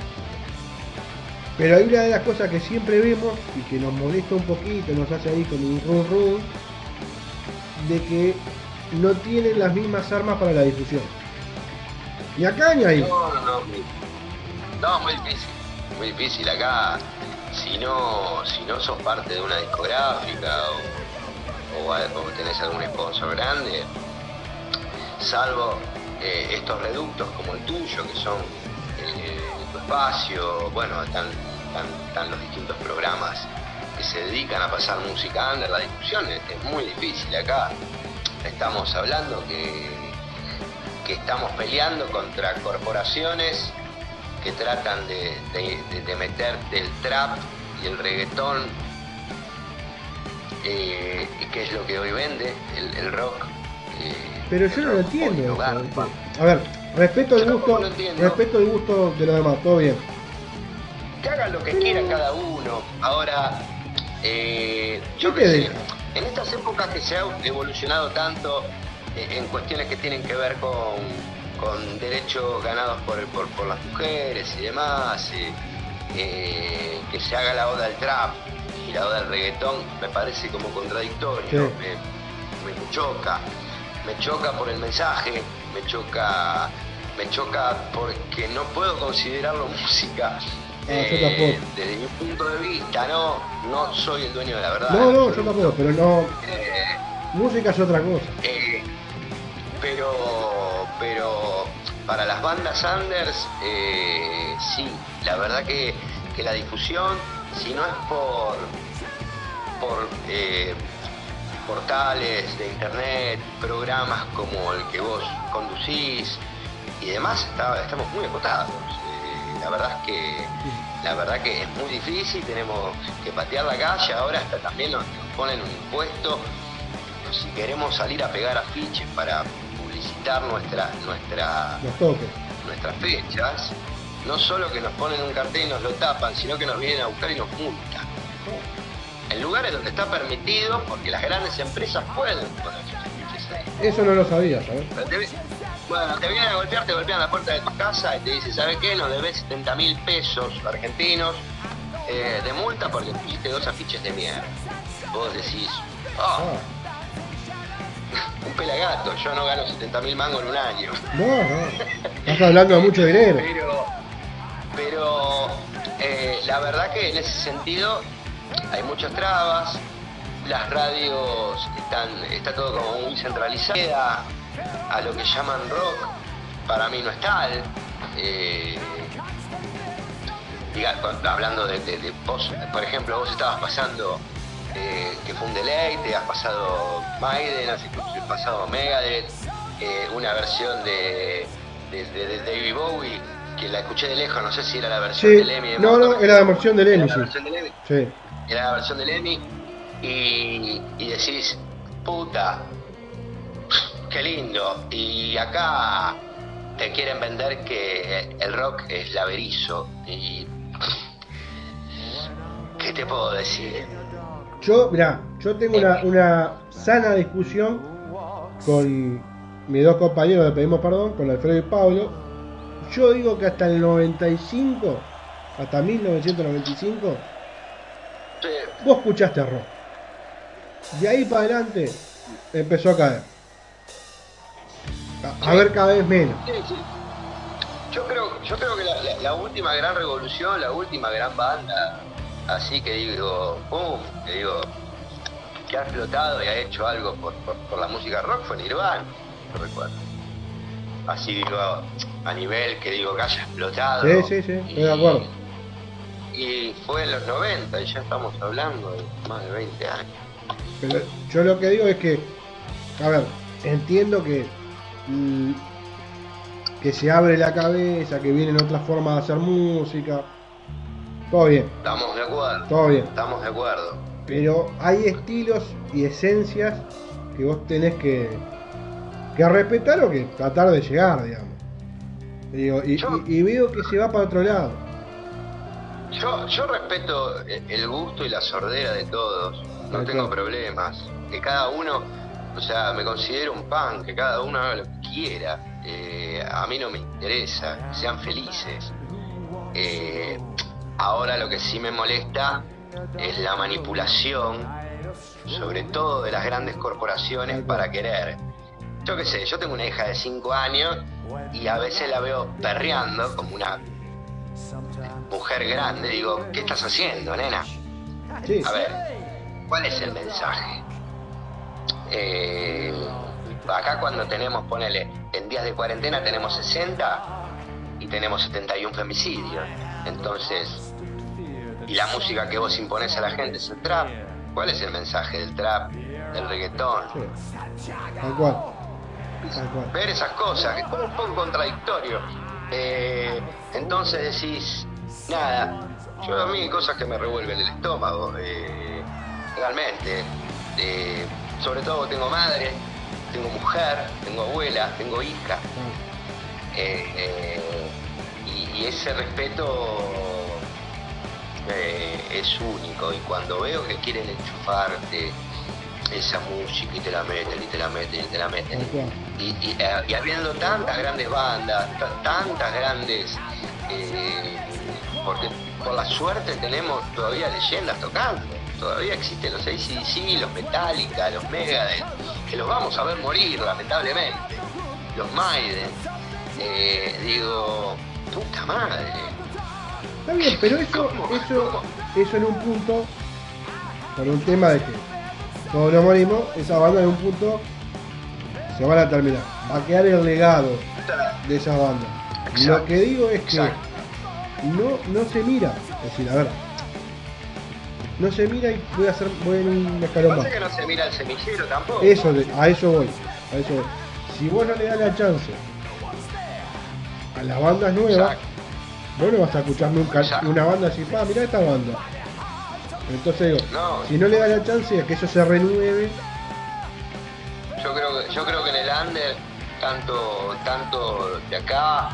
Pero hay una de las cosas que siempre vemos y que nos molesta un poquito, nos hace ahí con un run run, de que no tienen las mismas armas para la difusión. Ni acá ni ahí. No, no, no. No, muy difícil. Muy difícil acá. Si no, si no sos parte de una discográfica o, o, o tenés algún sponsor grande, salvo eh, estos reductos como el tuyo, que son eh, tu espacio, bueno, están- están los distintos programas que se dedican a pasar música under, la discusión es, es muy difícil acá. Estamos hablando que que estamos peleando contra corporaciones que tratan de, de- de- de meterte el trap y el reggaetón, eh, que es lo que hoy vende, el, el rock. eh, Pero el yo no lo entiendo. A ver, respeto el Yo gusto, respeto el gusto de los demás, todo bien. que hagan lo que quiera cada uno. Ahora, eh, yo ¿Qué qué te sé, deja? en estas épocas que se ha evolucionado tanto eh, en cuestiones que tienen que ver con, con derechos ganados por, por, por las mujeres y demás, eh, eh, que se haga la oda al trap y la oda al reggaetón, me parece como contradictorio, Sí. me, me choca, me choca por el mensaje, me choca, me choca porque no puedo considerarlo música. Tampoco. desde mi punto de vista, no, no soy el dueño de la verdad. No, no, yo tampoco, pero no. Eh, Música es otra cosa. eh, pero, pero para las bandas Anders, eh, sí, la verdad que, que la difusión, si no es por, por eh, portales de internet, programas como el que vos conducís y demás, está- estamos muy acotados. La verdad es que la verdad que es muy difícil, tenemos que patear la calle, ahora hasta también nos, nos ponen un impuesto si queremos salir a pegar afiches para publicitar nuestra, nuestra, nuestras fechas, no solo que nos ponen un cartel y nos lo tapan, sino que nos vienen a buscar y nos multan. En lugares donde está permitido, porque las grandes empresas pueden poner sus afiches ahí. Eso no lo sabía, ¿sabes? Bueno, te vienen a golpear, te golpean la puerta de tu casa y te dicen, ¿sabe qué? Nos debes 70 mil pesos argentinos eh, de multa porque pusiste dos afiches de mierda. Vos decís, oh, un pelagato, yo no gano 70 mil mangos en un año. no, no. Estás hablando de mucho dinero. Pero, pero eh, la verdad que en ese sentido hay muchas trabas, las radios están, está todo como muy centralizada, a lo que llaman rock, para mí no es tal. Eh, diga, hablando de, de- de vos, por ejemplo, vos estabas pasando eh, que fue un deleite, has pasado Maiden, has pasado Megadeth, eh, una versión de, de, David Bowie, que la escuché de lejos, no sé si era la versión Sí, del Emmy. de no, no, era la versión del Emmy, Era la sí. versión del Emmy Sí. era la versión del Emmy y, y decís, puta, qué lindo. Y acá te quieren vender que el rock es laberizo y... ¿Qué te puedo decir? Yo, mirá, yo tengo una, una sana discusión con mis dos compañeros, le pedimos perdón, con Alfredo y Pablo. Yo digo que hasta el 95, hasta 1995, Sí, vos escuchaste rock. De ahí para adelante empezó a caer. A, ver cada vez menos. sí, sí. Yo creo, yo creo que la, la- la última gran revolución, la última gran banda, así que digo, pum, que digo, que ha explotado y ha hecho algo por, por- por la música rock fue Nirvana, yo recuerdo. Así digo, a nivel que digo que haya explotado. Sí, sí, sí, estoy de acuerdo. Y fue en los 90 y ya estamos hablando de más de 20 años. Pero yo lo que digo es que, a ver, entiendo que que se abre la cabeza, que vienen otras formas de hacer música. Todo bien, Estamos de acuerdo. todo bien. Estamos de acuerdo. Pero hay estilos y esencias que vos tenés que, que respetar o que tratar de llegar, digamos. Digo, y, Yo- y- y veo que se va para otro lado. Yo, yo respeto el gusto y la sordera de todos, no tengo problemas. Que cada uno, o sea, me considero un pan, que cada uno haga lo que quiera. Eh, a mí no me interesa, que sean felices. Eh, ahora lo que sí me molesta es la manipulación, sobre todo de las grandes corporaciones, para querer. Yo qué sé, yo tengo una hija de 5 años y a veces la veo perreando como una mujer grande, digo, ¿qué estás haciendo, nena? A ver, ¿cuál es el mensaje? Eh, acá cuando tenemos, ponele, en días de cuarentena tenemos 60 y tenemos 71 femicidios. Entonces, y la música que vos impones a la gente es el trap. ¿Cuál es el mensaje del trap, del reggaetón? sí. Tal cual. Tal cual. ver esas cosas, que es como un poco contradictorio. Eh, entonces decís, nada, yo a mí hay cosas que me revuelven el estómago, eh, realmente. Eh, sobre todo tengo madre, tengo mujer, tengo abuela, tengo hija. Eh, eh, y, y ese respeto eh, es único. Y cuando veo que quieren enchufarte esa música y te la meten y te la meten y te la meten. Y, y, y habiendo tantas grandes bandas, ta- tantas grandes, porque por la suerte tenemos todavía leyendas tocando, todavía existen los ACDC, los Metallica, los Megadeth, que los vamos a ver morir lamentablemente, los Maiden, eh, digo, puta madre, Está bien, pero eso, ¿Cómo? eso, eso en un punto, por un tema de que todos nos morimos, esa banda en un punto se van a terminar. Va a quedar el legado de esa banda. Exacto. Lo que digo es que Exacto. no, no se mira. Es decir, a ver, no se mira y voy a hacer voy en un escalón más. que no se mira el semillero tampoco. Eso, a eso voy. A eso voy. Si vos no le das la chance a las bandas nuevas, Exacto. vos no vas a escuchar nunca Exacto. una banda así, pa, mirá esta banda. Entonces digo, No. si no le das la chance a que eso se renueve, Yo creo que, yo creo que en el under, tanto, tanto de acá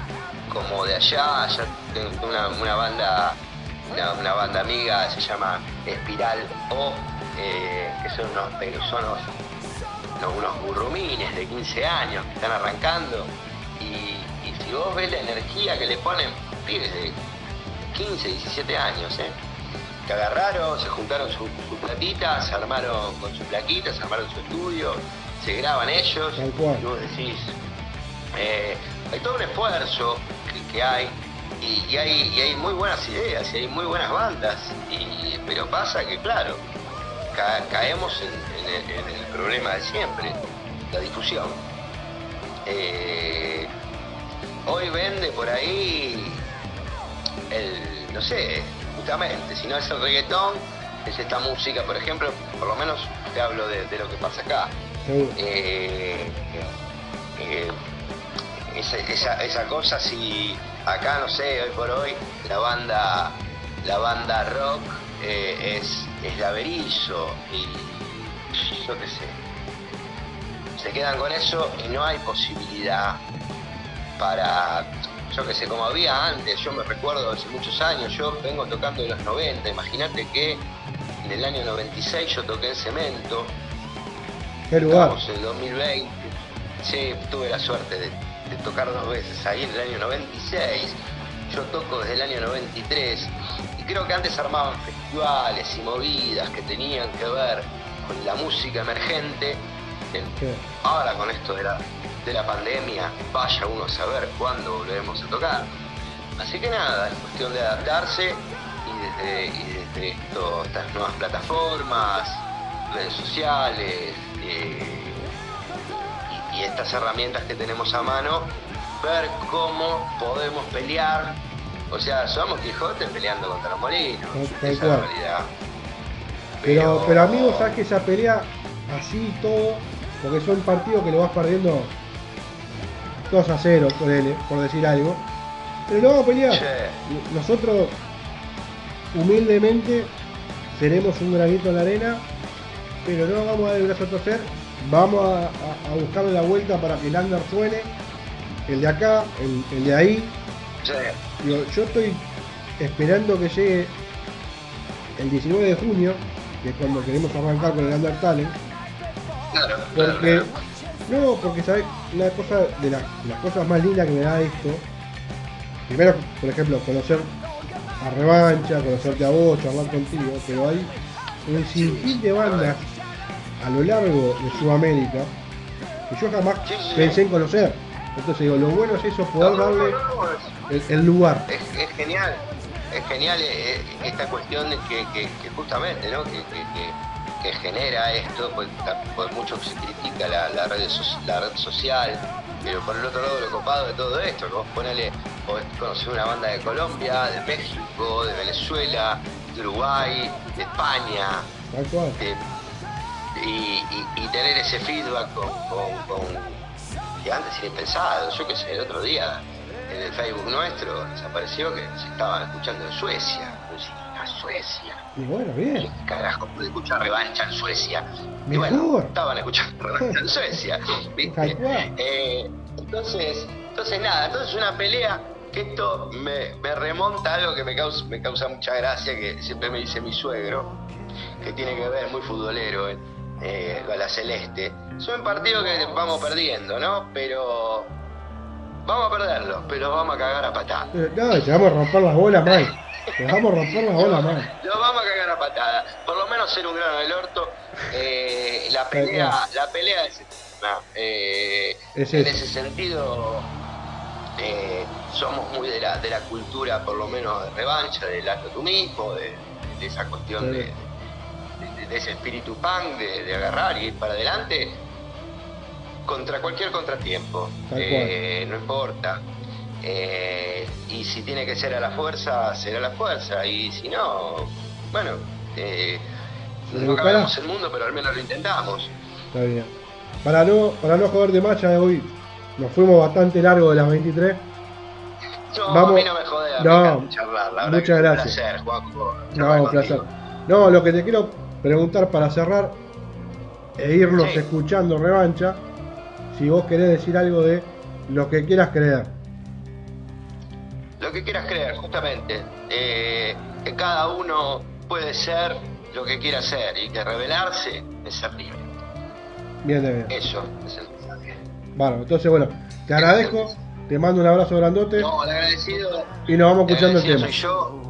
como de allá, ya tengo una, una banda, una, una banda amiga, se llama Espiral O, eh, que son unos, son unos, unos- burrumines de 15 años que están arrancando. Y, y si vos ves la energía que le ponen pibes de 15, 17 años, ¿eh? que agarraron, se juntaron su, su platita, se armaron con sus plaquitas, se armaron su estudio, se graban ellos, y vos decís, eh, hay todo un esfuerzo que, que hay, y, y hay, y hay muy buenas ideas, y hay muy buenas bandas, y, pero pasa que claro, ca- caemos en, en el, en el problema de siempre, la difusión. Eh, hoy vende por ahí el, no sé, justamente, si no es el reggaetón, es esta música, por ejemplo, por lo menos te hablo de, de lo que pasa acá. Eh, eh, esa, esa, esa cosa, si acá, no sé, hoy por hoy, la banda, la banda rock eh, es, es la Berizo y yo qué sé. Se quedan con eso y no hay posibilidad para, yo qué sé, como había antes, yo me recuerdo hace muchos años, yo vengo tocando de los 90, imagínate que en el año 96 yo toqué en Cemento, ¿Qué lugar? En el 2020. Sí, tuve la suerte de, de tocar dos veces ahí en el año 96. Yo toco desde el año 93. Y creo que antes armaban festivales y movidas que tenían que ver con la música emergente. Ahora con esto de la, de la pandemia, vaya uno a saber cuándo volveremos a tocar. Así que nada, es cuestión de adaptarse y desde, y desde esto, estas nuevas plataformas, redes sociales eh, y, estas herramientas que tenemos a mano, ver cómo podemos pelear. O sea, somos Quijote peleando contra los molinos. Esa es la realidad. Pero, pero amigos, sabes que esa pelea así y todo, porque son partidos que lo vas perdiendo 2 a 0, ponele, por decir algo. Pero lo vamos a pelear. Nosotros, humildemente, seremos un granito en la arena, pero no vamos a dar el brazo a torcer. Vamos a, a- a buscarle la vuelta para que el under suene. El de acá, el, el de ahí. Sí. Digo, yo estoy esperando que llegue el 19 de junio, que es cuando queremos arrancar con el Under Talent, Claro, porque claro. no, porque sabes, una cosa de las, las cosas más lindas que me da esto, primero, por ejemplo, conocer a Revancha, conocerte a vos, charlar contigo, pero hay un sinfín de bandas a lo largo de Sudamérica que yo jamás Sí, sí. pensé en conocer. Entonces digo, lo bueno es eso, poder No, no, darle no, no, es- el, el lugar. es, es genial, es genial eh, eh, esta cuestión de que, que- que justamente, ¿no? Que, que- que- que genera esto, pues, pues mucho se critica la, la red, la red social, pero por el otro lado lo copado de todo esto, ¿no? Ponele, podés conocer una banda de Colombia, de México, de Venezuela, de Uruguay, de España, de- y, y- y tener ese feedback con, con, con- que antes era impensado. Yo qué sé, el otro día en el Facebook nuestro desapareció que se estaban escuchando en Suecia. "Ah, Suecia. Y bueno, ¿Qué bien. carajo puede escuchar revancha en Suecia? Y Mejor. bueno, estaban escuchando revancha en Suecia. ¿viste? Eh, entonces, entonces nada, entonces una pelea que esto me, me remonta a algo que me causa, me causa mucha gracia, que siempre me dice mi suegro, que tiene que ver, muy futbolero, eh, eh, con la Celeste. Es un partido que vamos perdiendo, ¿no? Pero vamos a perderlo, pero vamos a cagar a patada. Eh, No, te vamos a romper las bolas mal. Te vamos a romper las bolas mal. Lo vamos a cagar a patada. Por lo menos ser un grano del orto. Eh, la pelea, la pelea es eterna. Eh, Es en ese sentido, eh, somos muy de la, de la cultura, por lo menos de revancha, del acto tú mismo, de, de esa cuestión de, de- de ese espíritu punk, de, de agarrar y ir para adelante contra cualquier contratiempo. Eh, no importa. Eh, y si tiene que ser a la fuerza, será a la fuerza. Y si no, bueno, eh, no buscará. cambiamos el mundo, pero al menos lo intentamos. Está bien. Para no, para no joder de más, ya hoy nos fuimos bastante largo de las 23. No, Vamos- a mí no me no, me charlar, la verdad muchas un gracias. placer, No, un placer. No, lo que te quiero preguntar para cerrar e irnos Sí. escuchando revancha, si vos querés decir algo de lo que quieras creer. Lo que quieras creer, justamente. eh, que cada uno puede ser lo que quiera ser y que revelarse es ser libre. Bien bien. Eso es el mensaje. Bueno, entonces bueno, te agradezco, te mando un abrazo grandote No, el agradecido. y nos vamos escuchando el tema. soy yo.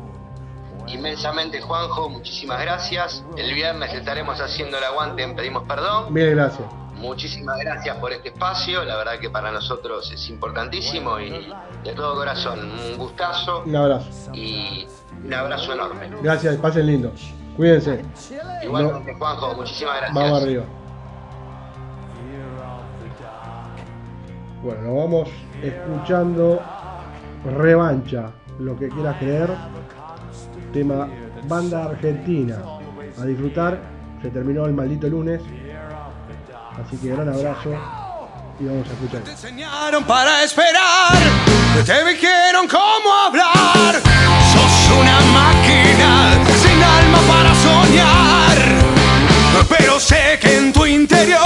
Inmensamente, Juanjo, muchísimas gracias. El viernes estaremos haciendo el aguante en Pedimos Perdón. Bien, gracias. Muchísimas gracias por este espacio, la verdad que para nosotros es importantísimo y de todo corazón un gustazo Un abrazo. y un abrazo enorme. Gracias, pasen lindo. Cuídense. Igualmente, Juanjo, muchísimas gracias. Vamos arriba. Bueno, nos vamos escuchando Revancha, lo que quieras creer. Tema banda argentina. A disfrutar. Se terminó el maldito lunes. Así que gran abrazo y vamos a escuchar. Te enseñaron para esperar, te dijeron cómo hablar. Sos una máquina sin alma para soñar. Pero sé que en tu interior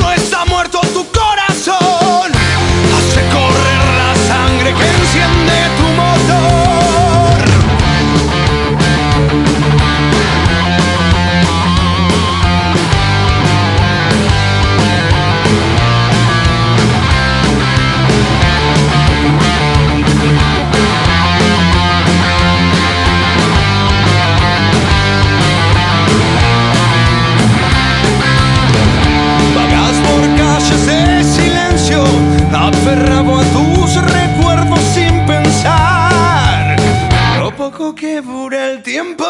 no está muerto tu corazón. Aferrado a tus recuerdos sin pensar. Lo poco que dura el tiempo,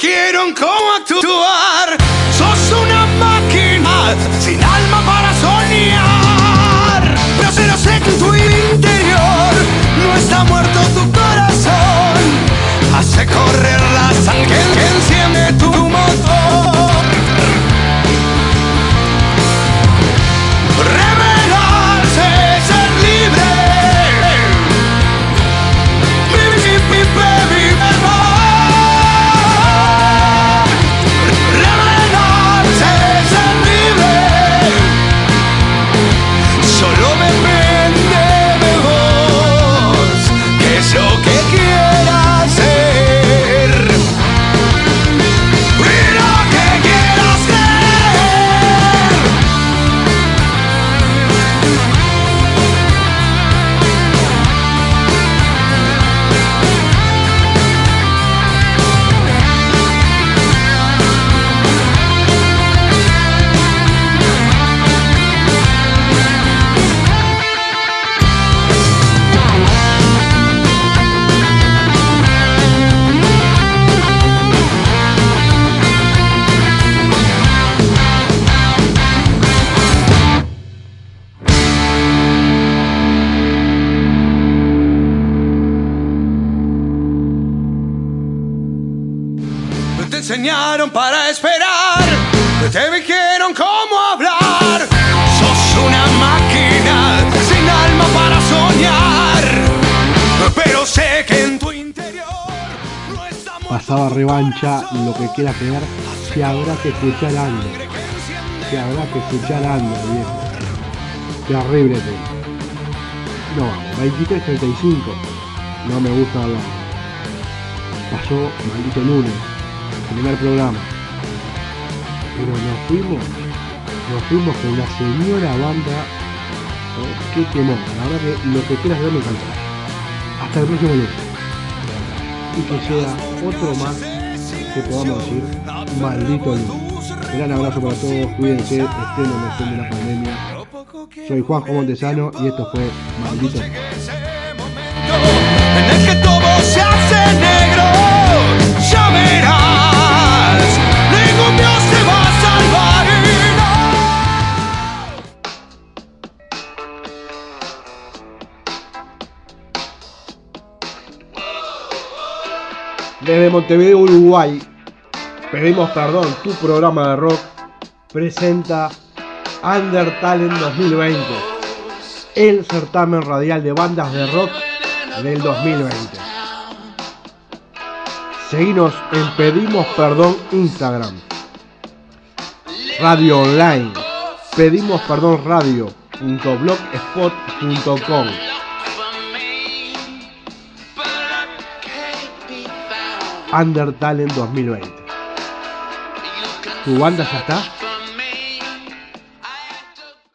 dijeron cómo actuar. Sos una máquina sin alma para soñar. Pero sé, no sé que en tu interior no está muerto tu corazón. Hace correr la sangre quiera creer, si habrá que escuchar Ander. Si habrá que escuchar Ander, viejo. Terrible tema. No, vamos, 23.35. No me gusta hablar. Pasó maldito lunes, primer programa. Pero nos fuimos, nos fuimos con una señora banda. ¿eh? Qué temor. La verdad que lo que quieras ver me encanta. Hasta el próximo lunes y que sea otro más que podamos decir maldito lunes. Gran abrazo para todos, cuídense, estén de la pandemia. Soy Juanjo Montesano y esto fue Maldito Desde Montevideo, Uruguay, pedimos perdón, tu programa de rock presenta Under Talent 2020, el certamen radial de bandas de rock del 2020. Seguinos en Pedimos Perdón Instagram, Radio Online, Pedimos Perdón Radio.blogspot.com. Under Talent 2020. ¿Tu banda ya está?